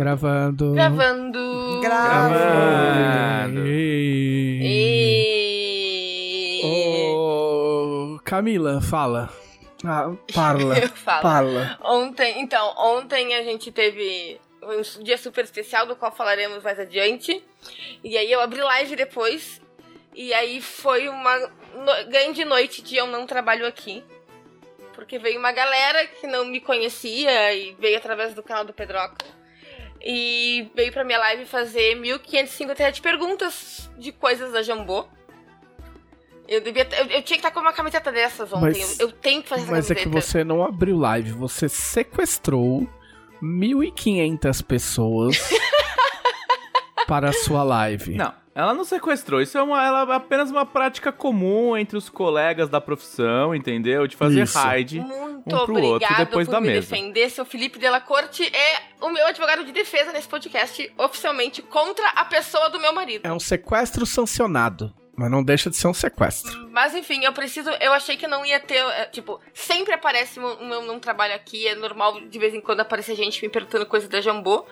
Gravando. Gravando. Gravando. E... Ô, Camila, fala. Ah, parla. Eu falo. Parla. Ontem, então, ontem a gente teve um dia super especial, do qual falaremos mais adiante. E aí eu abri live depois. E aí foi uma no... grande noite de eu não trabalho aqui. Porque veio uma galera que não me conhecia e veio através do canal do Pedroca. E veio pra minha live fazer 1557 perguntas de coisas da Jambô. Eu, devia, eu, eu tinha que estar com uma camiseta dessas ontem. Mas- eu, eu tenho que fazer essa Mas é camiseta. que você não abriu live, você sequestrou 1.500 pessoas para a sua live. Não, ela não sequestrou. Isso é, uma, ela é apenas uma prática comum entre os colegas da profissão, entendeu? De fazer Isso. raid. Muito um pro outro obrigado depois por da me mesa. defender. Seu Felipe Della Corte é o meu advogado de defesa nesse podcast, oficialmente contra a pessoa do meu marido. É um sequestro sancionado, mas não deixa de ser um sequestro. Mas enfim, eu preciso. Eu achei que não ia ter. é, Tipo, sempre aparece um meu não trabalho aqui. É normal de vez em quando aparecer gente me perguntando coisas da Jambô.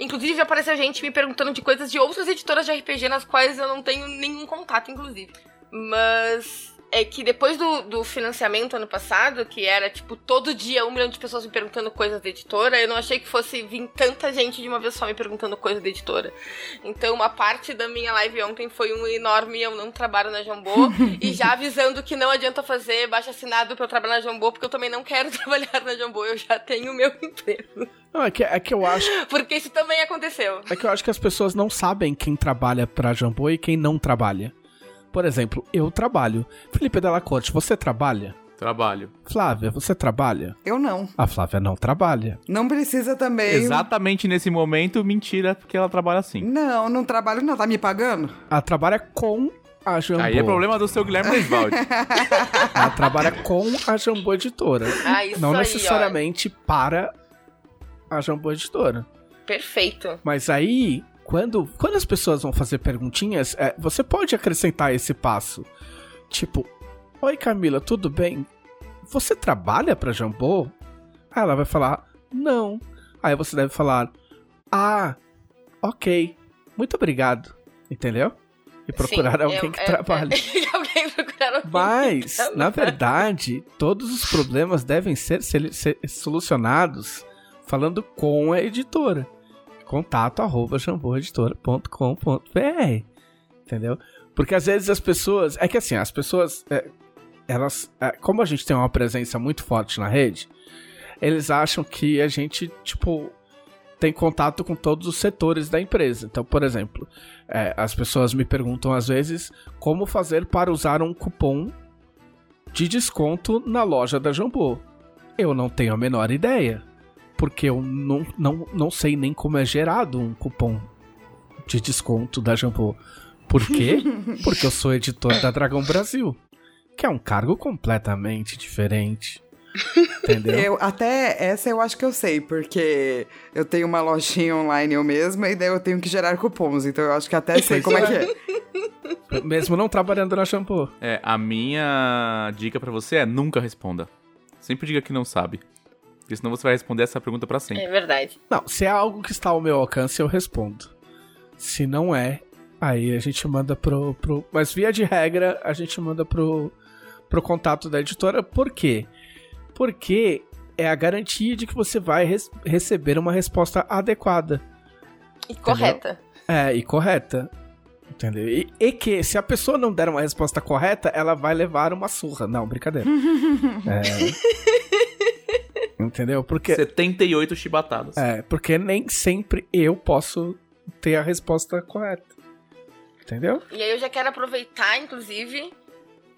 Inclusive, apareceu gente me perguntando de coisas de outras editoras de RPG nas quais eu não tenho nenhum contato, inclusive. Mas. É que depois do, do financiamento ano passado, que era tipo todo dia um milhão de pessoas me perguntando coisas da editora, eu não achei que fosse vir tanta gente de uma vez só me perguntando coisas da editora. Então, uma parte da minha live ontem foi um enorme eu não trabalho na Jambô. e já avisando que não adianta fazer baixo assinado pra eu trabalhar na Jambô, porque eu também não quero trabalhar na Jambô, eu já tenho o meu emprego. Não, é que, é que eu acho Porque isso também aconteceu. É que eu acho que as pessoas não sabem quem trabalha pra Jambô e quem não trabalha. Por exemplo, eu trabalho. Felipe Della Corte, você trabalha? Trabalho. Flávia, você trabalha? Eu não. A Flávia não trabalha. Não precisa também. Exatamente nesse momento, mentira, porque ela trabalha assim. Não, não trabalho não. Tá me pagando? Ela trabalha com a Jambô. Aí é problema do seu Guilherme Leisvaldi. Ela trabalha com a Jambô Editora. Ah, isso não aí, necessariamente para a Jambô Editora. Perfeito. Mas aí, quando, quando as pessoas vão fazer perguntinhas, é, você pode acrescentar esse passo. Tipo, Oi Camila, tudo bem? Você trabalha pra Jambô? Aí ela vai falar, não. Aí você deve falar, ah, ok, muito obrigado. Entendeu? E procurar Sim, alguém eu- que eu- trabalhe. alguém procurar alguém. Mas, que na verdade, todos os problemas devem ser, sele- ser solucionados falando com a editora. Contato arroba jamboeditora.com.br Entendeu? Porque às vezes as pessoas. É que assim, as pessoas. é, elas. é, como a gente tem uma presença muito forte na rede, eles acham que a gente, tipo. Tem contato com todos os setores da empresa. Então, por exemplo, é, as pessoas me perguntam às vezes como fazer para usar um cupom de desconto na loja da Jambô. Eu não tenho a menor ideia, porque eu não, não, não sei nem como é gerado um cupom de desconto da Jambô. Por quê? Porque eu sou editor da Dragão Brasil, que é um cargo completamente diferente. Entendeu? Eu, até essa eu acho que eu sei, porque eu tenho uma lojinha online eu mesma e daí eu tenho que gerar cupons, então eu acho que até sei como é que é. Mesmo não trabalhando na Jambô. É, a minha dica pra você é nunca responda. Sempre diga que não sabe. Porque senão você vai responder essa pergunta pra sempre. É verdade. Não, se é algo que está ao meu alcance, eu respondo. Se não é, aí a gente manda pro. pro mas via de regra, a gente manda pro, pro contato da editora. Por quê? Porque é a garantia de que você vai res- receber uma resposta adequada. E correta. É, e correta. Entendeu? E, e que, se a pessoa não der uma resposta correta, ela vai levar uma surra. Não, brincadeira. É. Entendeu? Porque. 78 chibatadas. É, porque nem sempre eu posso ter a resposta correta. Entendeu? E aí eu já quero aproveitar, inclusive,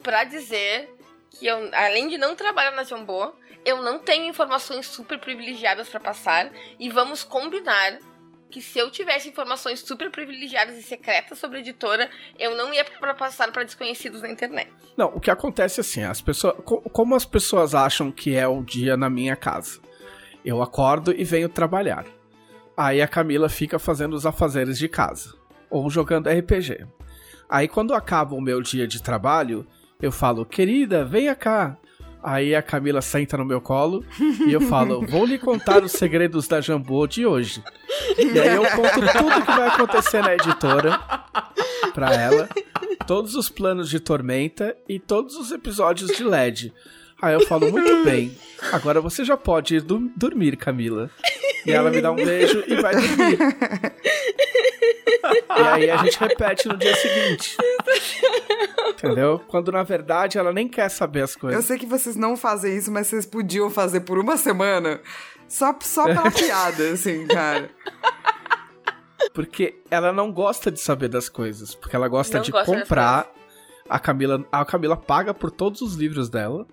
pra dizer que eu, além de não trabalhar na Jambô, eu não tenho informações super privilegiadas pra passar. E vamos combinar que se eu tivesse informações super privilegiadas e secretas sobre a editora, eu não ia passar pra desconhecidos na internet. Não, o que acontece é assim, as pessoas, co- como as pessoas acham que é o dia na minha casa? Eu acordo e venho trabalhar. Aí a Camila fica fazendo os afazeres de casa ou jogando RPG. Aí quando acaba o meu dia de trabalho, eu falo: "Querida, venha cá. Aí a Camila senta no meu colo e eu falo: Vou lhe contar os segredos da Jambô de hoje. E aí eu conto tudo que vai acontecer na editora pra ela, todos os planos de Tormenta e todos os episódios de LED. Aí eu falo: Muito bem, agora você já pode ir do- dormir, Camila. E ela me dá um beijo e vai dormir. E aí a gente repete no dia seguinte. Entendeu? Quando na verdade ela nem quer saber as Eu coisas. sei que vocês não fazem isso, mas vocês podiam fazer por uma semana. Só, só pela piada, assim, cara. Porque ela não gosta de saber das coisas. Porque ela gosta Não de gosta comprar. A Camila, a Camila paga por todos os livros dela.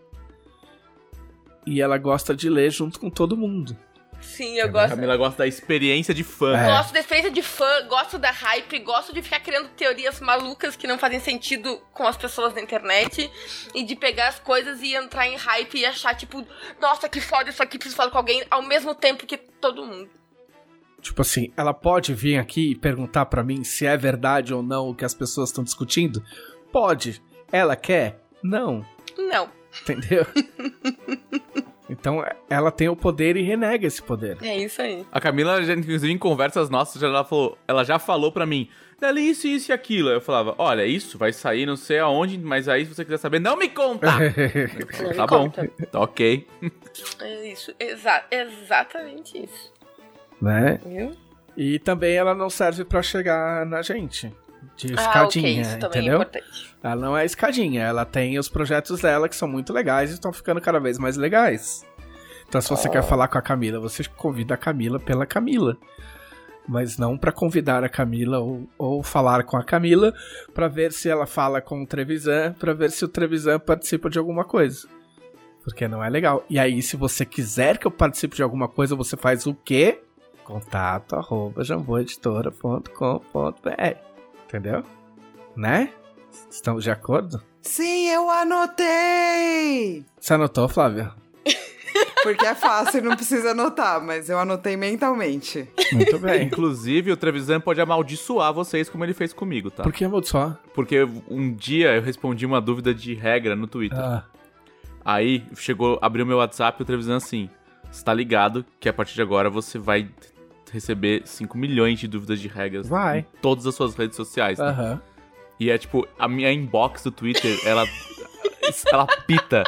E ela gosta de ler junto com todo mundo. Sim, eu A gosto. Camila gosta da experiência de fã. É. Gosto da experiência de fã, gosto da hype, gosto de ficar criando teorias malucas que não fazem sentido com as pessoas na internet e de pegar as coisas e entrar em hype e achar, tipo, nossa, que foda isso aqui, preciso falar com alguém ao mesmo tempo que todo mundo. Tipo assim, ela pode vir aqui e perguntar pra mim se é verdade ou não o que as pessoas estão discutindo? Pode. Ela quer? Não. Não, Entendeu? então ela tem o poder e renega esse poder. é isso aí. A Camila, já, inclusive, em conversas nossas, ela, falou, ela já falou pra mim, Dali, isso, isso e aquilo. Eu falava, olha, isso vai sair não sei aonde, mas aí se você quiser saber, não me conta! Não me tá bom, conta. tá ok. É isso, exa exatamente isso. né? Viu? E também ela não serve pra chegar na gente. De Ah, escadinha, isso também é entendeu? importante. ela não é escadinha, ela tem os projetos dela que são muito legais e estão ficando cada vez mais legais. Então, se você Oh. quer falar com a Camila, você convida a Camila pela Camila. Mas não pra convidar a Camila ou, ou falar com a Camila pra ver se ela fala com o Trevisan, pra ver se o Trevisan participa de alguma coisa. Porque não é legal. E aí, se você quiser que eu participe de alguma coisa, você faz o quê? Contato arroba jamboeditora.com.br Entendeu? Né? Estamos de acordo? Sim, eu anotei! Você anotou, Flávia? Porque é fácil, não precisa anotar, mas eu anotei mentalmente. Muito bem. Inclusive, o Trevisan pode amaldiçoar vocês como ele fez comigo, tá? Por que amaldiçoar? Porque um dia eu respondi uma dúvida de regra no Twitter. Ah, Aí chegou, abriu meu WhatsApp e o Trevisan assim: Você tá ligado que a partir de agora você vai receber 5 milhões de dúvidas de regras Vai. em todas as suas redes sociais. né? E é tipo, a minha inbox do Twitter, ela, ela pita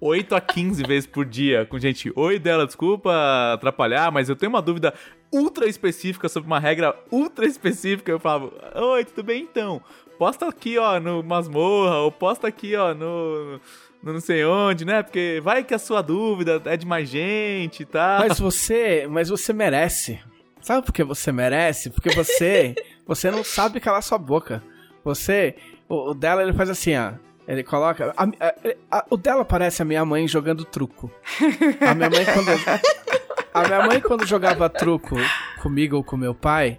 8 a 15 vezes por dia com gente. Oi dela, desculpa atrapalhar, mas eu tenho uma dúvida ultra específica sobre uma regra ultra específica. Eu falava, oi, tudo bem então? Posta aqui, ó, no masmorra, ou posta aqui, ó, no. não sei onde, né? Porque vai que a sua dúvida é de mais gente e tal. Mas você, mas você merece. Sabe por que você merece? Porque você, você não sabe calar sua boca. Você, o, o dela ele faz assim, ó. Ele coloca. a- a- a- o dela parece a minha mãe jogando truco. A minha mãe quando a minha mãe quando jogava truco comigo ou com meu pai,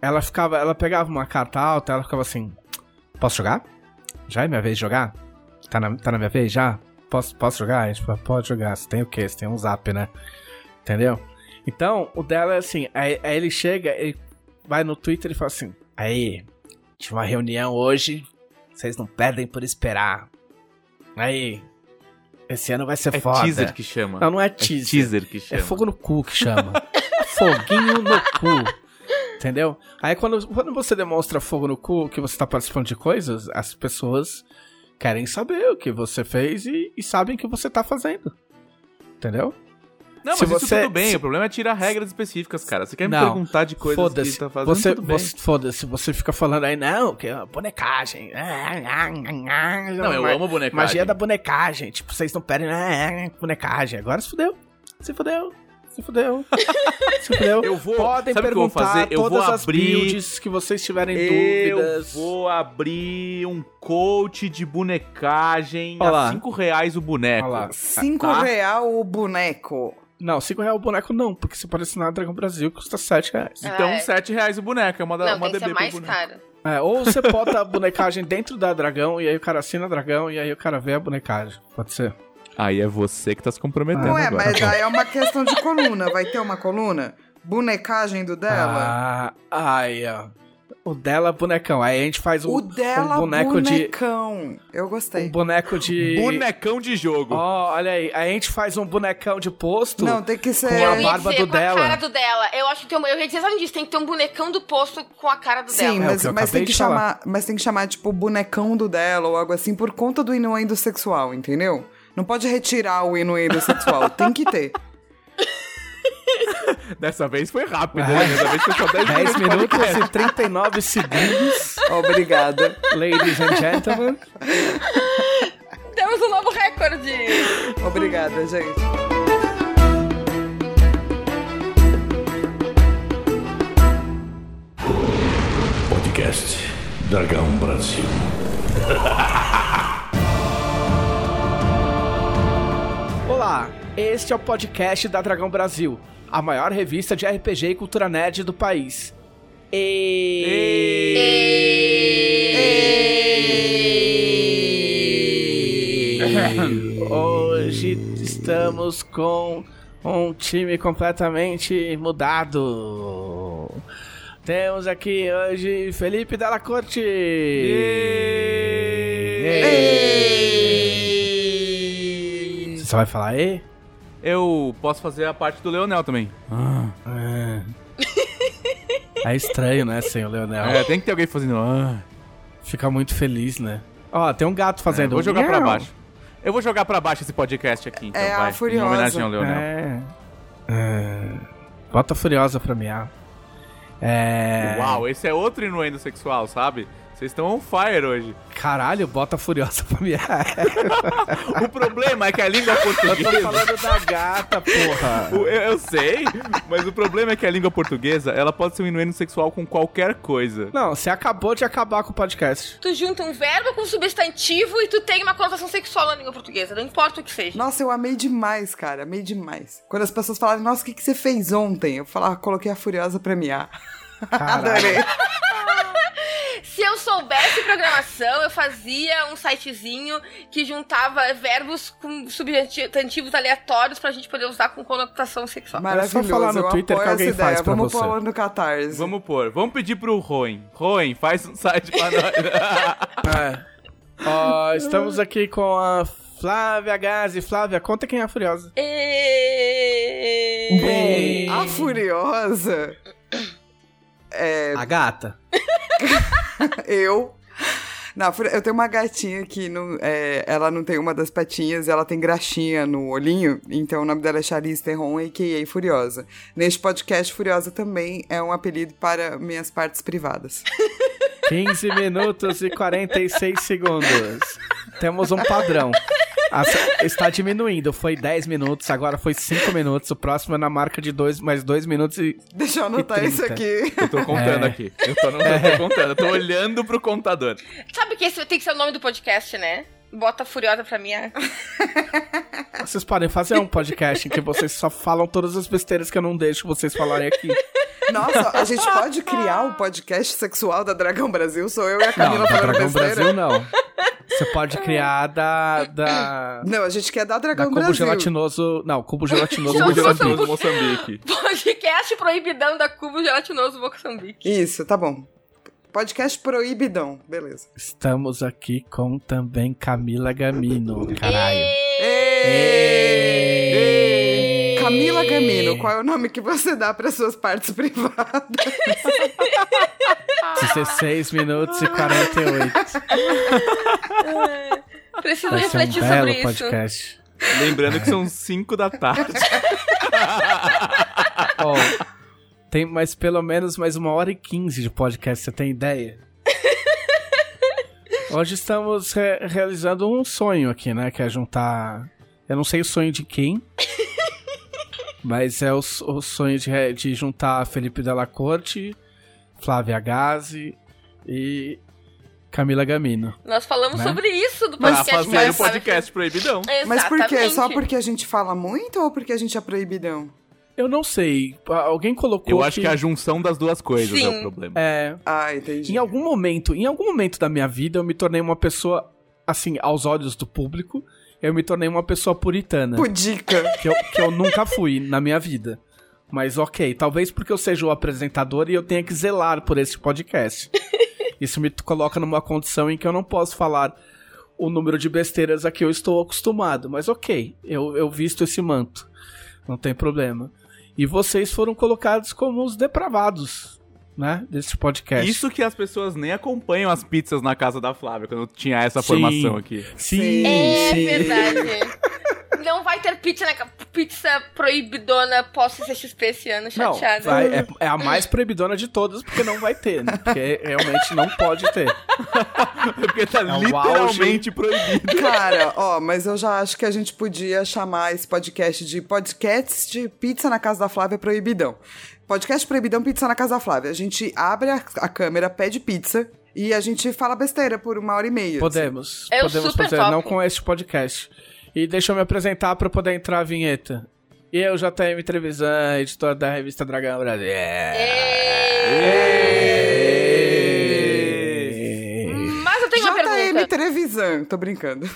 ela ficava, ela pegava uma carta alta, ela ficava assim: Posso jogar? Já é minha vez de jogar? Tá na, tá na minha vez já? Posso, posso jogar? A gente pode jogar. Você tem o quê? Você tem um zap, né? Entendeu? Então, o dela é assim, aí, aí ele chega, ele vai no Twitter e fala assim, aí, tive uma reunião hoje, vocês não perdem por esperar. Aí, esse ano vai ser é foda. teaser que chama. Não, não é É teaser. teaser que É chama. fogo no cu que chama. Foguinho no cu. Entendeu? Aí quando, quando você demonstra fogo no cu, que você tá participando de coisas, as pessoas querem saber o que você fez e, e sabem o que você tá fazendo. Entendeu? Não, Se mas isso você- tudo bem. se- O problema é tirar regras específicas, cara. Você quer me Não, perguntar de coisas que tá fazendo, Você, tudo bem. foda-se, você fica falando aí, não, que é bonecagem. Não, eu amo bonecagem. Magia da bonecagem. Tipo, vocês não pedem ah, bonecagem. Agora se fudeu. Se fudeu. Se fudeu. se fudeu. Eu vou- Podem sabe o que eu vou perguntar fazer? Eu todas vou as abrir- builds que vocês tiverem Eu dúvidas. vou abrir um coach de bonecagem Olha lá. a 5 reais o boneco. Olha lá. Cinco Tá. real o boneco. Não, 5 reais o boneco não, porque se parecer na Dragão Brasil custa 7 reais. Então, Ah, é. 7 reais o boneco. É uma, Não, uma tem que DB ser pro mais caro. É, ou você bota a bonecagem dentro da Dragão e aí o cara assina a Dragão e aí o cara vê a bonecagem. Pode ser? Aí é você que tá se comprometendo Ué, agora. mas aí é uma questão de coluna. Vai ter uma coluna? Bonecagem do dela? Ah, ai, ó. O dela, bonecão. Aí a gente faz um, O dela, um boneco de. bonecão. Eu gostei. Um boneco de. Bonecão de jogo. Ó, olha aí. Aí a gente faz um bonecão de posto. Não, tem que ser... Com a barba dizer, do com dela. a cara do dela. Eu acho que tem um, eu ia dizer exatamente isso, tem que ter um bonecão do posto com a cara do Sim, dela. É, o mas, eu mas tem que de chamar, mas tem que chamar tipo bonecão do dela ou algo assim por conta do inuendo sexual, entendeu? Não pode retirar o inuendo sexual, tem que ter. Dessa vez foi rápido, né? Dessa vez foi só 10 10 minutos. e 39 segundos, Obrigada. ladies and gentlemen. Temos um novo recorde. Obrigada, gente. Podcast Dragão Brasil. Olá, este é o podcast da Dragão Brasil, a maior revista de RPG e cultura nerd do país. E... Hoje estamos com um time completamente mudado. Temos aqui hoje Felipe Della Corte. Você só vai falar e? Eu posso fazer a parte do Leonel também. É. É estranho, né, sem o Leonel. É, tem que ter alguém fazendo. Ah. Fica muito feliz, né? Ó, tem um gato É, fazendo. vou jogar pra miau. baixo. Eu vou jogar pra baixo esse podcast aqui, então, É a vai. Furiosa. Em homenagem ao Leonel. É. é. Bota Furiosa pra miar. É. Uau, esse é outro inuendo sexual, sabe? Vocês estão on fire hoje. Caralho, bota a Furiosa pra miar. O problema é que a língua Eu tô portuguesa. falando da gata, porra. Eu, eu sei, mas o problema é que a língua portuguesa, ela pode ser um inuendo sexual com qualquer coisa. Não, você acabou de acabar com o podcast. Tu junta um verbo com um substantivo e tu tem uma conotação sexual na língua portuguesa, não importa o que seja. Nossa, eu amei demais, cara. Amei demais. Quando as pessoas falaram, nossa, o que, que você fez ontem? Eu falava, coloquei a Furiosa pra miar. Adorei. Se eu soubesse programação, eu fazia um sitezinho que juntava verbos com substantivos aleatórios pra gente poder usar com conotação sexual. Maravilhoso. falar no eu Twitter que alguém faz pra Vamos você. pôr no Catarse. Vamos pôr, vamos pedir pro Roen. Roen, faz um site pra nós. É. Ó, estamos aqui com a Flávia Gazi. Flávia, conta quem é a Furiosa. E... A Furiosa. É, A gata. eu. Não, eu tenho uma gatinha que não, é, ela não tem uma das patinhas e ela tem graxinha no olhinho, então o nome dela é Charlize Theron, a.k.a. Furiosa. Neste podcast, Furiosa também é um apelido para minhas partes privadas. 15 minutos e 46 segundos. Temos um padrão. A- está diminuindo. Foi 10 minutos, agora foi 5 minutos. O próximo é na marca de dois, mais 2 minutos e. Deixa eu anotar isso 30. aqui. Eu tô contando É. aqui. Eu tô, não, eu tô contando, eu tô olhando pro contador. Sabe que esse tem que ser o nome do podcast, né? Bota Furiosa pra mim. ah. Vocês podem fazer um podcast em que vocês só falam todas as besteiras que eu não deixo vocês falarem aqui. Nossa, a gente pode criar o podcast sexual da Dragão Brasil? Sou eu e a Não, Camila da falando Dragão besteira? Brasil não. Você pode criar da. da. Não, a gente quer dar Da Dragão cubo Brasil. gelatinoso. Não, cubo gelatinoso Cubo Moçambique. gelatinoso. Moçambique. Podcast proibidão da Cubo Gelatinoso Moçambique. Isso, tá bom. Podcast proibidão, beleza. Estamos aqui com também Camila Gamino. Caralho. Ê! Camila Gamino, qual é o nome que você dá para suas partes privadas? 16 minutos e 48. Preciso Vai ser um refletir belo sobre isso. podcast. Lembrando que são 5 da tarde. Ó, tem mais pelo menos mais uma hora e 15 de podcast, você tem ideia? Hoje estamos re- realizando um sonho aqui, né? Que é juntar. Eu não sei o sonho de quem. mas é o, o sonho de, de juntar Felipe Della Corte, Flávia Gazi e Camila Gamino. Nós falamos Né? sobre isso do Pra podcast. fazer o mas- podcast proibidão. Mas por quê? Exatamente. Só porque a gente fala muito ou porque a gente é proibidão? Eu não sei. Alguém colocou. Eu acho que é a junção das duas coisas é Sim. o problema. É, Ah, entendi. Em algum momento, em algum momento da minha vida, eu me tornei uma pessoa, assim, aos olhos do público, eu me tornei uma pessoa puritana. Pudica. Que eu, que eu nunca fui na minha vida. Mas ok, talvez porque eu seja o apresentador e eu tenha que zelar por esse podcast. Isso me coloca numa condição em que eu não posso falar o número de besteiras a que eu estou acostumado. Mas ok, eu, eu visto esse manto. Não tem problema. E vocês foram colocados como os depravados, né? Desse podcast. Isso que as pessoas nem acompanham as pizzas na casa da Flávia, quando tinha essa Sim. formação aqui. Sim, É sim. verdade. Não vai ter pizza, na, ca- pizza proibidona pós-CXP esse ano, Não, chateada. vai- é, é a mais proibidona de todas, porque não vai ter, né? Porque realmente não pode ter. Porque tá um literalmente proibido. Cara, ó, mas eu já acho que a gente podia chamar esse podcast de podcast de pizza na casa da Flávia Proibidão. Podcast Proibidão Pizza na casa da Flávia. A gente abre a, a câmera, pede pizza e a gente fala besteira por uma hora e meia. Podemos. Eu podemos super fazer, topo. não com este podcast. E deixa eu me apresentar pra poder entrar a vinheta. E eu, JM Trevisan, editor da revista Dragão Brasil. Ê! Mas eu tenho uma JM pergunta. Trevisan. Tô brincando.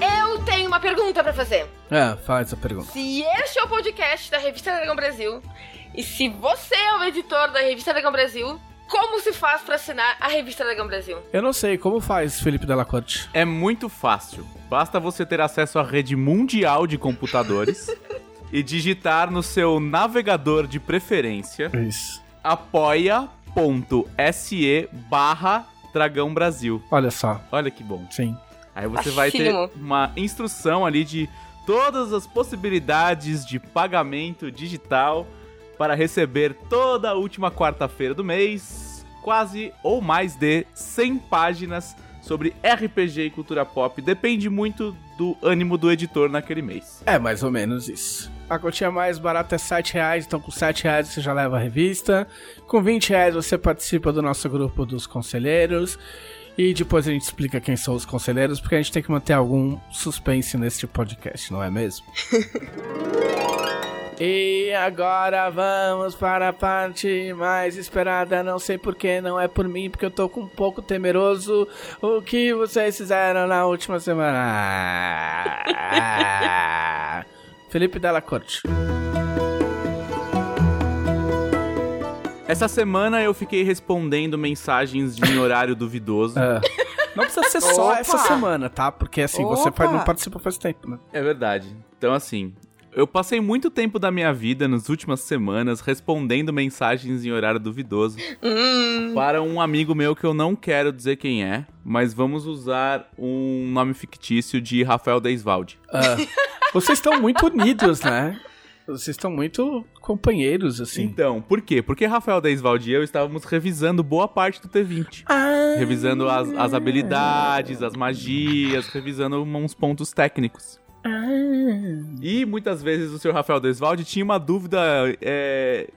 Eu tenho uma pergunta pra fazer. É, faz a pergunta. Se este é o podcast da Revista Dragão Brasil, e se você é o editor da Revista Dragão Brasil, como se faz pra assinar a Revista Dragão Brasil? Eu não sei, como faz, Felipe Della Corte? É muito fácil. Basta você ter acesso à rede mundial de computadores e digitar no seu navegador de preferência Isso. apoia.se barra Dragão Brasil. Olha só, Olha que bom. sim. Aí você vai ter uma instrução ali de todas as possibilidades de pagamento digital para receber toda a última quarta-feira do mês, quase ou mais de 100 páginas sobre RPG e cultura pop. Depende muito do ânimo do editor naquele mês. É mais ou menos isso. A cotinha mais barata é 7 reais, então com 7 reais você já leva a revista. Com 20 reais você participa do nosso grupo dos conselheiros. E depois a gente explica quem são os conselheiros, porque a gente tem que manter algum suspense neste podcast, não é mesmo? E agora vamos para a parte mais esperada. Não sei porquê, não é por mim, porque eu tô com um pouco temeroso. O que vocês fizeram na última semana? Felipe Della Corte. Essa semana eu fiquei respondendo mensagens de horário duvidoso. Ah, não precisa ser só Opa! essa semana, tá? Porque assim, você Opa! faz- não participa faz tempo, né? É verdade. Então, assim, eu passei muito tempo da minha vida nas últimas semanas respondendo mensagens em horário duvidoso Hum, para um amigo meu que eu não quero dizer quem é, mas vamos usar um nome fictício de Rafael Deisvalde. Ah, vocês estão muito unidos, né? Vocês estão muito companheiros, assim. Então, por quê? Porque Rafael Deisvalde e eu estávamos revisando boa parte do T20. Ah, Revisando as, as habilidades, as magias, revisando uns pontos técnicos. E muitas vezes o senhor Rafael Desvalde tinha uma dúvida é,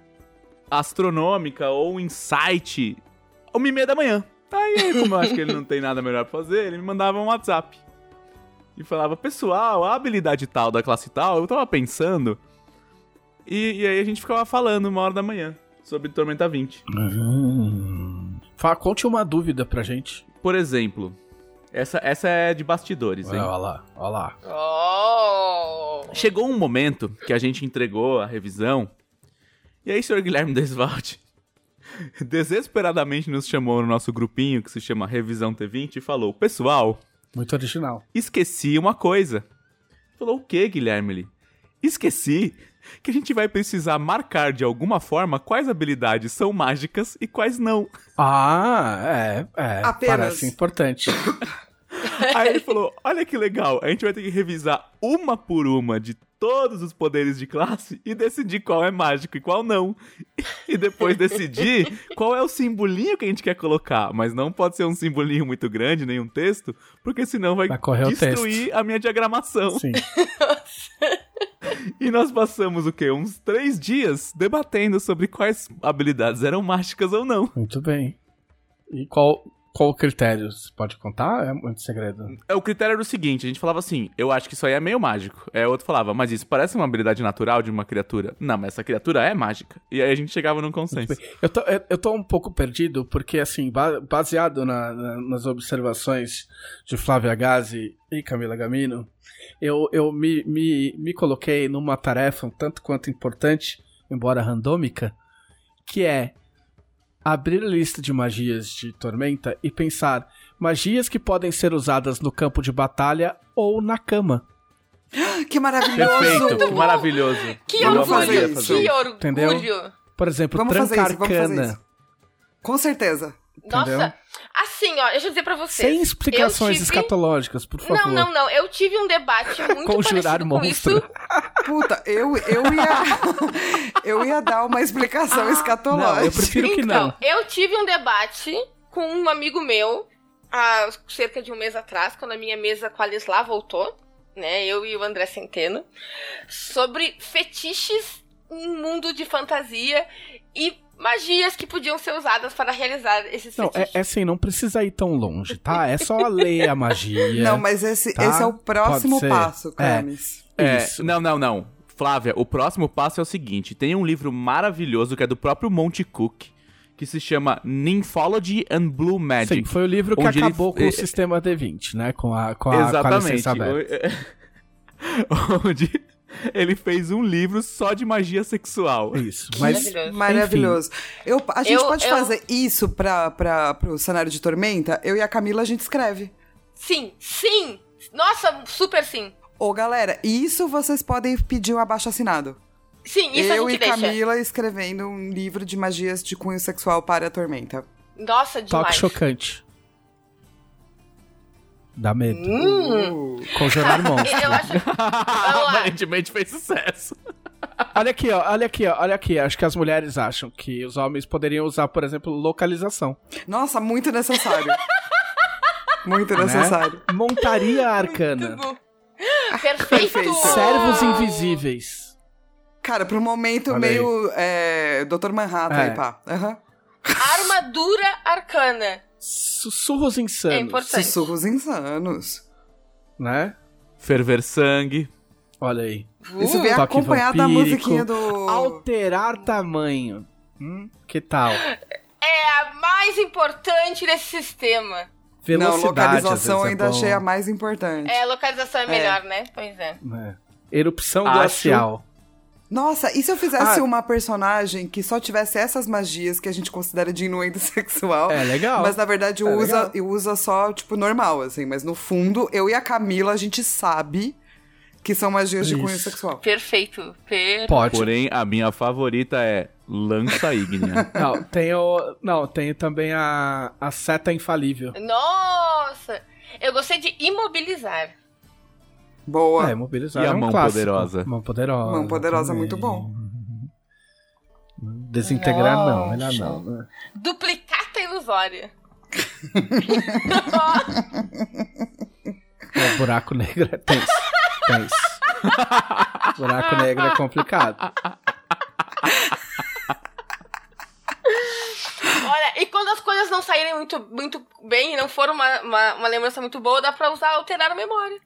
astronômica ou um insight uma e meia da manhã. Aí, como eu acho que ele não tem nada melhor pra fazer, ele me mandava um WhatsApp. E falava, pessoal, a habilidade tal da classe tal, eu tava pensando. E, e aí a gente ficava falando uma hora da manhã sobre Tormenta 20. Hum. Fala, conte uma dúvida pra gente. Por exemplo, essa, essa é de bastidores, hein? Olha lá, olha lá. Oh. Chegou um momento que a gente entregou a revisão. E aí, senhor Guilherme Desvalde desesperadamente nos chamou no nosso grupinho que se chama Revisão T20 e falou: Pessoal, Muito original. esqueci uma coisa. Falou: O que, Guilherme? Esqueci que a gente vai precisar marcar de alguma forma quais habilidades são mágicas e quais não. Ah, é, é. Apenas. Parece importante. Aí ele falou: Olha que legal, a gente vai ter que revisar uma por uma de todos os poderes de classe e decidir qual é mágico e qual não. E depois decidir qual é o simbolinho que a gente quer colocar. Mas não pode ser um simbolinho muito grande, nem um texto, porque senão vai, Vai destruir a minha diagramação. Sim. E nós passamos o quê? Uns três dias debatendo sobre quais habilidades eram mágicas ou não. Muito bem. E qual. Qual o critério? Você pode contar? É muito segredo. É, O critério era o seguinte, a gente falava assim, eu acho que isso aí é meio mágico. É, outro falava, mas isso parece uma habilidade natural de uma criatura. Não, mas essa criatura é mágica. E aí a gente chegava num consenso. Eu tô, eu, tô um pouco perdido, porque, assim, ba- baseado na- na- nas observações de Flávia Gazi e Camila Gamino, eu, eu me, me, me coloquei numa tarefa um tanto quanto importante, embora randômica, que é abrir a lista de magias de Tormenta e pensar magias que podem ser usadas no campo de batalha ou na cama. Que maravilhoso! Perfeito, que maravilhoso. Que Vamos fazer orgulho, isso. que orgulho. Entendeu? Por exemplo, Vamos fazer tranca isso, vamos fazer isso. Com certeza. Nossa, Entendeu? assim, ó, deixa eu dizer pra vocês. Sem explicações tive... escatológicas, por favor. Não, não, não. Eu tive um debate muito Conjurar parecido com monstro. isso. Puta, eu, eu ia. eu ia dar uma explicação escatológica. Não, eu prefiro que então, não. eu tive um debate com um amigo meu há cerca de um mês atrás, quando a minha mesa com a Lisla voltou, né? Eu e o André Centeno, sobre fetiches em mundo de fantasia e magias que podiam ser usadas para realizar esses Não, é, é assim, não precisa ir tão longe, tá? É só ler a magia. Não, mas esse, Tá, esse é o próximo passo, É. Camis. É, Isso. não, não, não. Flávia, o próximo passo é o seguinte: tem um livro maravilhoso que é do próprio Monty Cook, que se chama Nymphology and Blue Magic. Sim, foi o livro que onde ele- acabou com é- o sistema D20, né? Com a, com a, com a Exatamente. licença aberta. Onde ele fez um livro só de magia sexual. Isso. Mas, Maravilhoso. Maravilhoso. Eu, a gente Eu- pode eu- fazer isso pra, pra, pro cenário de Tormenta? Eu e a Camila a gente escreve. Sim, sim! Nossa, super sim! Ô, galera, isso vocês podem pedir um abaixo assinado. Sim, isso eu a e gente deixa. Camila escrevendo um livro de magias de cunho sexual para a Tormenta. Nossa, toque demais. chocante. Dá medo. Hum. Conjurar monstro. Eu acho. Aparentemente fez sucesso. Olha aqui, ó, olha aqui, ó, olha aqui. Acho que as mulheres acham que os homens poderiam usar, por exemplo, localização. Nossa, muito necessário. muito né? necessário. Montaria arcana. Perfeito! Perfeito. Servos invisíveis. Cara, pro momento Olha meio é, Dr. Manhattan É. aí, pá. Aham. Armadura arcana. Sussurros É insanos. importante. Sussurros insanos. Né? Ferver sangue. Olha aí. Isso vem Toque acompanhado da musiquinha do. Alterar tamanho. Hum, que tal? É a mais importante desse sistema. Não, Velocidade. às localização é ainda bom, achei a mais importante. É, localização é melhor, né? Pois é. né? Erupção Acho- glacial. Nossa, e se eu fizesse Ah. uma personagem que só tivesse essas magias que a gente considera de inuendo sexual? É legal. Mas na verdade É usa, legal. e usa só, tipo, normal, assim. Mas no fundo, eu e a Camila, a gente sabe que são magias de cunho Isso. sexual. Perfeito. Per... Pode. Porém, a minha favorita é lança ígnea. Não, tem o. Não, tem também a, a seta infalível. Nossa! Eu gostei de imobilizar. Boa. É, mobilizar. E a é um mão clássico. poderosa? Mão poderosa. Mão poderosa é também. muito bom. Desintegrar não, melhor Nossa. não. né? Duplicata ilusória. O buraco negro é tenso. tenso. buraco negro é complicado. Olha, e quando as coisas não saírem muito, muito bem e não for uma, uma, uma lembrança muito boa, dá pra usar alterar a memória.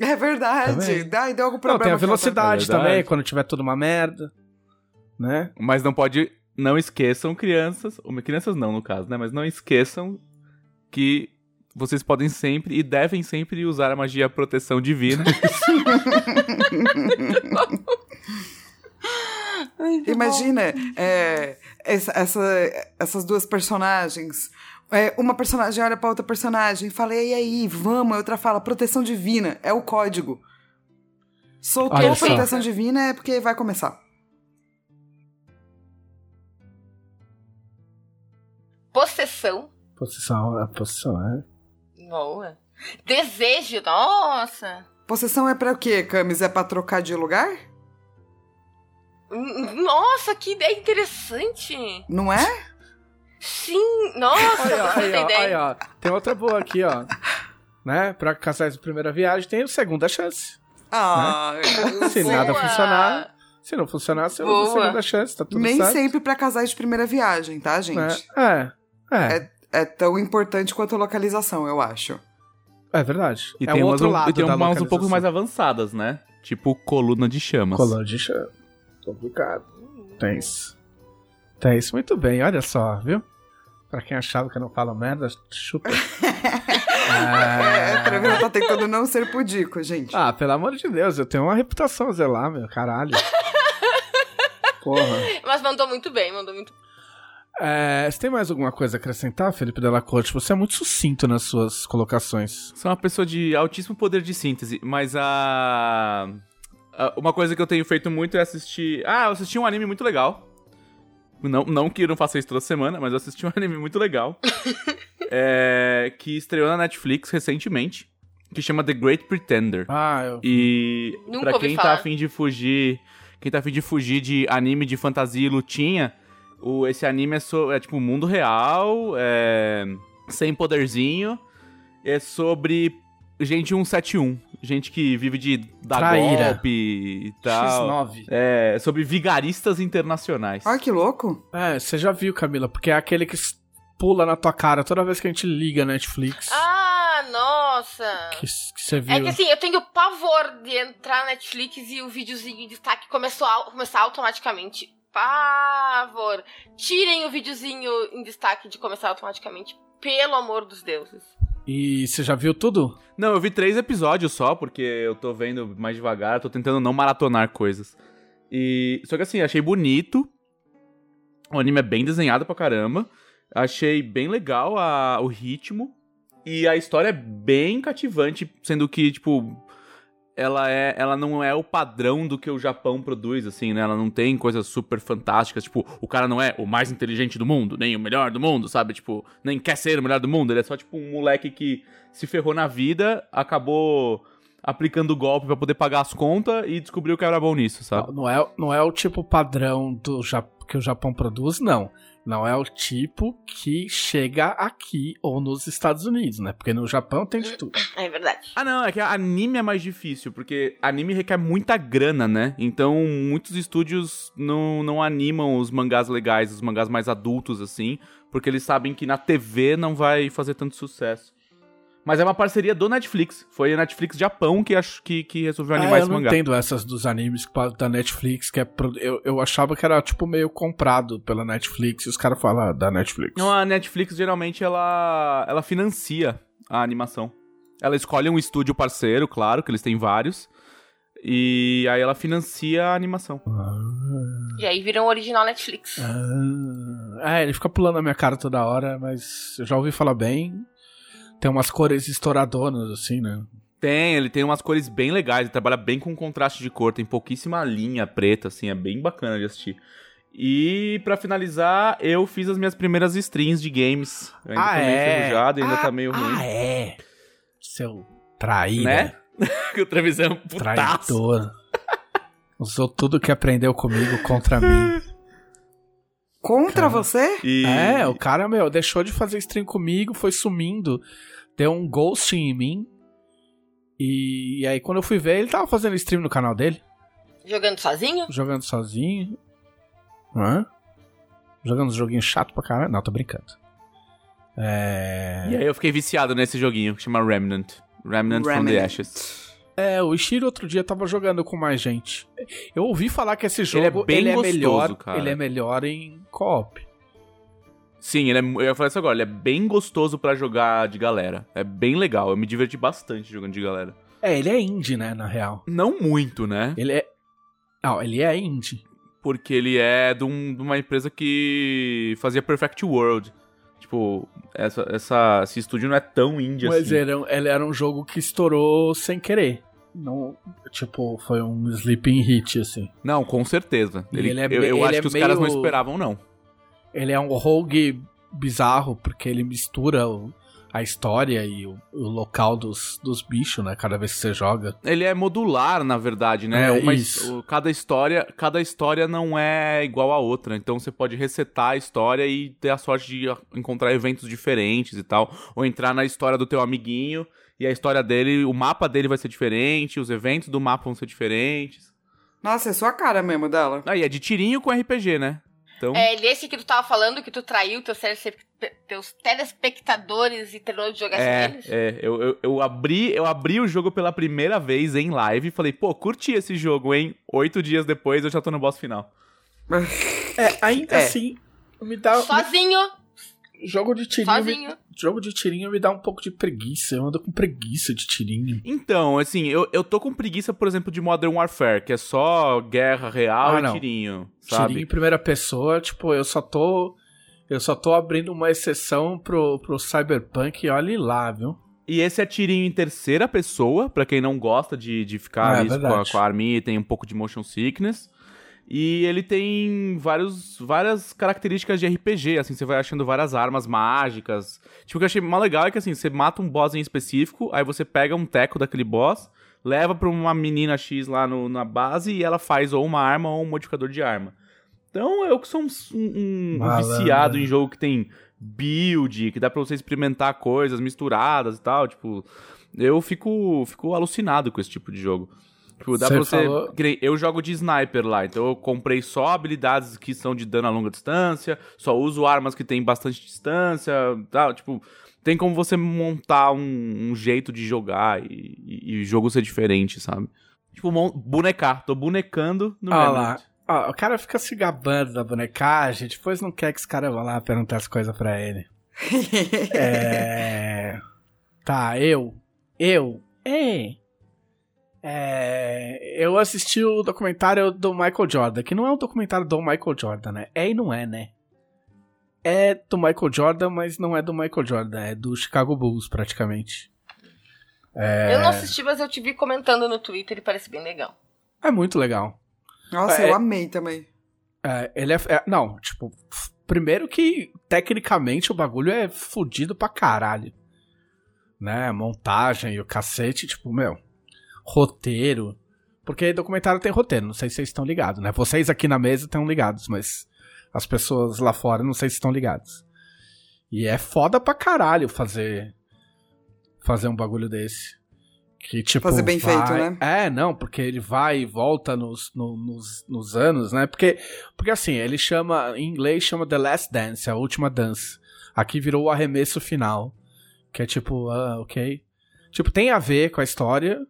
É verdade. Dá, e deu algum Não, tem problema. a velocidade É também, quando tiver tudo uma merda. Né? Mas não pode. Não esqueçam, crianças. ou Crianças não, no caso, né? Mas não esqueçam que vocês podem sempre e devem sempre usar a magia proteção divina. Imagina é, essa, essa- essas duas personagens. É, uma personagem olha pra outra personagem e fala: e aí, vamos? A outra fala: proteção divina, é o código. Soltou Olha só. proteção divina é porque vai começar. Possessão. Posição, a posição, é. Boa. Desejo. Nossa. Possessão é pra o quê, Camis? É pra trocar de lugar? Nossa, que ideia interessante. Não é? Sim. Nossa, Aí, ó, aí, ó, ideia. aí, ó. Tem outra boa aqui, ó. Né? Pra casais de primeira viagem, tem a segunda chance. Ah, Se Boa. nada funcionar, se não funcionar, você usa segunda chance, tá tudo nem certo. sempre pra casais de primeira viagem, tá, gente? É, é. é. é tão importante quanto a localização, eu acho. É verdade. E é tem umas, um- lado e tem da umas um pouco mais avançadas, né? Tipo coluna de chamas. Colando de chão. Complicado. Tem isso. Tem isso. Muito bem, olha só, viu? Pra quem achava que eu não falo merda, chupa. É, Ah, Trevor tá tentando não ser pudico, gente. Ah, pelo amor de Deus, eu tenho uma reputação a zelar, meu, caralho. Porra. Mas mandou muito bem, mandou muito É, você tem mais alguma coisa a acrescentar, Felipe Della Corte? Você é muito sucinto nas suas colocações. Sou uma pessoa de altíssimo poder de síntese, mas a... a- Uma coisa que eu tenho feito muito é assistir... Ah, eu assisti um anime muito legal. Não, não que eu não faça isso toda semana, mas eu assisti um anime muito legal. é, que estreou na Netflix recentemente, que chama The Great Pretender. Ah, eu... E Nunca pra ouvi quem falar. tá afim de fugir, quem tá afim de fugir de anime de fantasia e lutinha, o, esse anime é, so- é tipo mundo real, é, sem poderzinho, é sobre gente 171, gente que vive de dar Traíra. golpe e tal. X9. É, sobre vigaristas internacionais. Ai, que louco. É, você já viu, Camila, porque é aquele que pula na tua cara toda vez que a gente liga a Netflix. Ah, nossa! Que, que você viu. É que assim, eu tenho pavor de entrar na Netflix e o videozinho em destaque começou a, começar automaticamente. Pavor! Tirem o videozinho em destaque de começar automaticamente. Pelo amor dos deuses. E você já viu tudo? Não, eu vi três episódios só, porque eu tô vendo mais devagar, tô tentando não maratonar coisas. E. Só que assim, achei bonito. O anime é bem desenhado pra caramba. Achei bem legal a- o ritmo. E a história é bem cativante, sendo que, tipo. Ela, é, ela não é o padrão do que o Japão produz, assim, né? Ela não tem coisas super fantásticas. Tipo, o cara não é o mais inteligente do mundo, nem o melhor do mundo, sabe? Tipo, nem quer ser o melhor do mundo. Ele é só, tipo, um moleque que se ferrou na vida, acabou aplicando o golpe pra poder pagar as contas e descobriu que era bom nisso, sabe? Não é, não é o tipo padrão do que o Japão produz, não. Não é o tipo que chega aqui ou nos Estados Unidos, né? Porque no Japão tem de tudo. É verdade. Ah, não, é que anime é mais difícil, porque anime requer muita grana, né? Então, muitos estúdios não, não animam os mangás legais, os mangás mais adultos, assim, porque eles sabem que na TV não vai fazer tanto sucesso. Mas é uma parceria do Netflix. Foi a Netflix Japão que, ach, que, que resolveu animar Ah, eu esse não mangá. entendo essas dos animes da Netflix, que é. pro- Eu, eu achava que era, tipo, meio comprado pela Netflix, e os caras falam ah, da Netflix. Não, a Netflix geralmente ela, ela financia a animação. Ela escolhe um estúdio parceiro, claro, que eles têm vários. E aí ela financia a animação. E aí viram o original Netflix. Ah, é, ele fica pulando na minha cara toda hora, mas eu já ouvi falar bem. Tem umas cores estouradoras, assim, né? Tem, ele tem umas cores bem legais, ele trabalha bem com contraste de cor, tem pouquíssima linha preta, assim, é bem bacana de assistir. E pra finalizar, eu fiz as minhas primeiras streams de games. Eu ainda tô meio enferrujado, ainda ah, tá meio ruim. Ah, é? Seu traíra. Né? que o Travis é um putaço. Traidor. Usou tudo que aprendeu comigo contra mim. Contra você? E... É, o cara, meu, deixou de fazer stream comigo, foi sumindo, deu um ghosting em mim. E, e aí, quando eu fui ver, ele tava fazendo stream no canal dele, Jogando sozinho? jogando sozinho. Hã? Jogando uns joguinhos chato pra caralho. Não, tô brincando. É. E aí eu fiquei viciado nesse joguinho que chama Remnant. Remnant, from the Remnant. Ashes. É, o Ishiro outro dia tava jogando com mais gente. Eu ouvi falar que esse Ele jogo é bem ele é gostoso, melhor, cara. ele é melhor em co-op. Sim, ele é, eu ia falar isso agora, ele é bem gostoso pra jogar de galera. É bem legal, eu me diverti bastante jogando de galera. É, ele é indie, né, na real. Não muito, né? Ele é Não, ele é indie. Porque ele é de, um- de uma empresa que fazia Perfect World. Tipo, essa, essa, esse estúdio não é tão indie Mas assim. era, um- ele era um jogo que estourou sem querer. Não, tipo, foi um sleeping hit, assim. Não, com certeza. Ele, ele é eu eu ele acho é que os caras não meio- esperavam, não. Ele é um rogue bizarro, porque ele mistura o- a história e o, o local dos, dos bichos, né? Cada vez que você joga. Ele é modular, na verdade, né? É, Uma isso. cada história, cada história não é igual a outra, então você pode resetar a história e ter a sorte de a- encontrar eventos diferentes e tal, ou entrar na história do teu amiguinho e a história dele, o mapa dele vai ser diferente, os eventos do mapa vão ser diferentes. Nossa, é sua cara mesmo dela. Aí é de tirinho com RPG, né? Então, É desse que tu tava falando, que tu traiu teu CPF pe- teus telespectadores e terminou de jogar É, eles? é eu, eu, eu abri, eu abri o jogo pela primeira vez em live e falei, pô, curti esse jogo, hein? Oito dias depois eu já tô no boss final. É, ainda É. assim, me dá. Sozinho, Jogo de tirinho. me- sozinho. Jogo de tirinho me dá um pouco de preguiça. Eu ando com preguiça de tirinho. Então, assim, eu, eu tô com preguiça, por exemplo, de Modern Warfare, que é só guerra real Ah, e não. tirinho, Tirinho sabe? em primeira pessoa, tipo, eu só tô. Eu só tô abrindo uma exceção pro, pro Cyberpunk e olhe lá, viu? E esse é tirinho em terceira pessoa, pra quem não gosta de, de ficar É, ali com a, com a arminha e tem um pouco de motion sickness. E ele tem vários, várias características de RPG, assim, você vai achando várias armas mágicas. Tipo, o que eu achei mais legal é que, assim, você mata um boss em específico, aí você pega um teco daquele boss, leva pra uma menina X lá no- na base e ela faz ou uma arma ou um modificador de arma. Então, eu que sou um, um- um viciado em jogo que tem build, que dá pra você experimentar coisas misturadas e tal, tipo... Eu fico, fico alucinado com esse tipo de jogo. Tipo, dá Você pra você. falou- Eu jogo de sniper lá, então eu comprei só habilidades que são de dano a longa distância, só uso armas que tem bastante distância, tal. Tipo, tem como você montar um, um jeito de jogar e, e- e o jogo ser diferente, sabe? Tipo, bonecar. Tô bonecando no Ah lá. Ó, o cara fica se gabando da bonecagem, depois não quer que os caras vão lá perguntar as coisas pra ele. É. Tá, eu. Eu. É. É. Eu assisti o documentário do Michael Jordan, que não é um documentário do Michael Jordan, né? É e não é, né? É do Michael Jordan, mas não é do Michael Jordan, é do Chicago Bulls, praticamente. É, Eu não assisti, mas eu te vi comentando no Twitter e parece bem legal. é muito legal. Nossa, É. eu amei também. É, ele é, é- Não, tipo, primeiro que tecnicamente o bagulho é fodido pra caralho. Né? Montagem e o cacete, tipo, meu. Roteiro. Porque documentário tem roteiro, não sei se vocês estão ligados, né? Vocês aqui na mesa estão ligados, mas as pessoas lá fora não sei se estão ligados. E é foda pra caralho fazer. Fazer um bagulho desse. Que, tipo, Fazer bem vai- feito, né? É, não, porque ele vai e volta nos, no- nos, nos anos, né? Porque, porque assim, ele chama, em inglês chama The Last Dance, a última dança. Aqui virou o arremesso final. Que é tipo, ah, ok. Tipo, tem a ver com a história,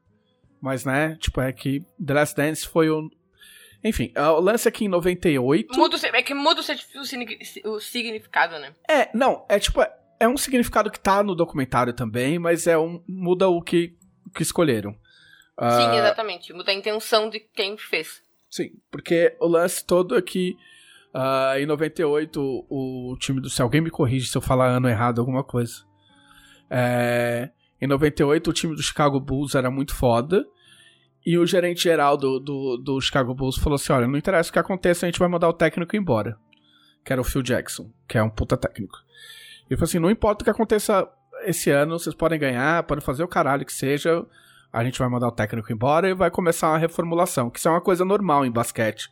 mas, né, tipo, é que The Last Dance foi o. Enfim, ah, o lance aqui em 98. Muda, o é que muda o, o signi- o significado, né? É, não, é tipo, é, é um significado que tá no documentário também, mas é um. muda o que, o que escolheram. Ah, Sim, exatamente. Muda a intenção de quem fez. Sim, porque o lance todo é que ah, em 98 o, o time do. Se alguém me corrige se eu falar ano errado alguma coisa. É, em 98 o time do Chicago Bulls era muito foda. E o gerente geral do, do, do Chicago Bulls falou assim: olha, não interessa o que aconteça, a gente vai mandar o técnico embora. Que era o Phil Jackson, que é um puta técnico. Ele falou assim: não importa o que aconteça esse ano, vocês podem ganhar, podem fazer o caralho que seja. A gente vai mandar o técnico embora e vai começar uma reformulação, que isso é uma coisa normal em basquete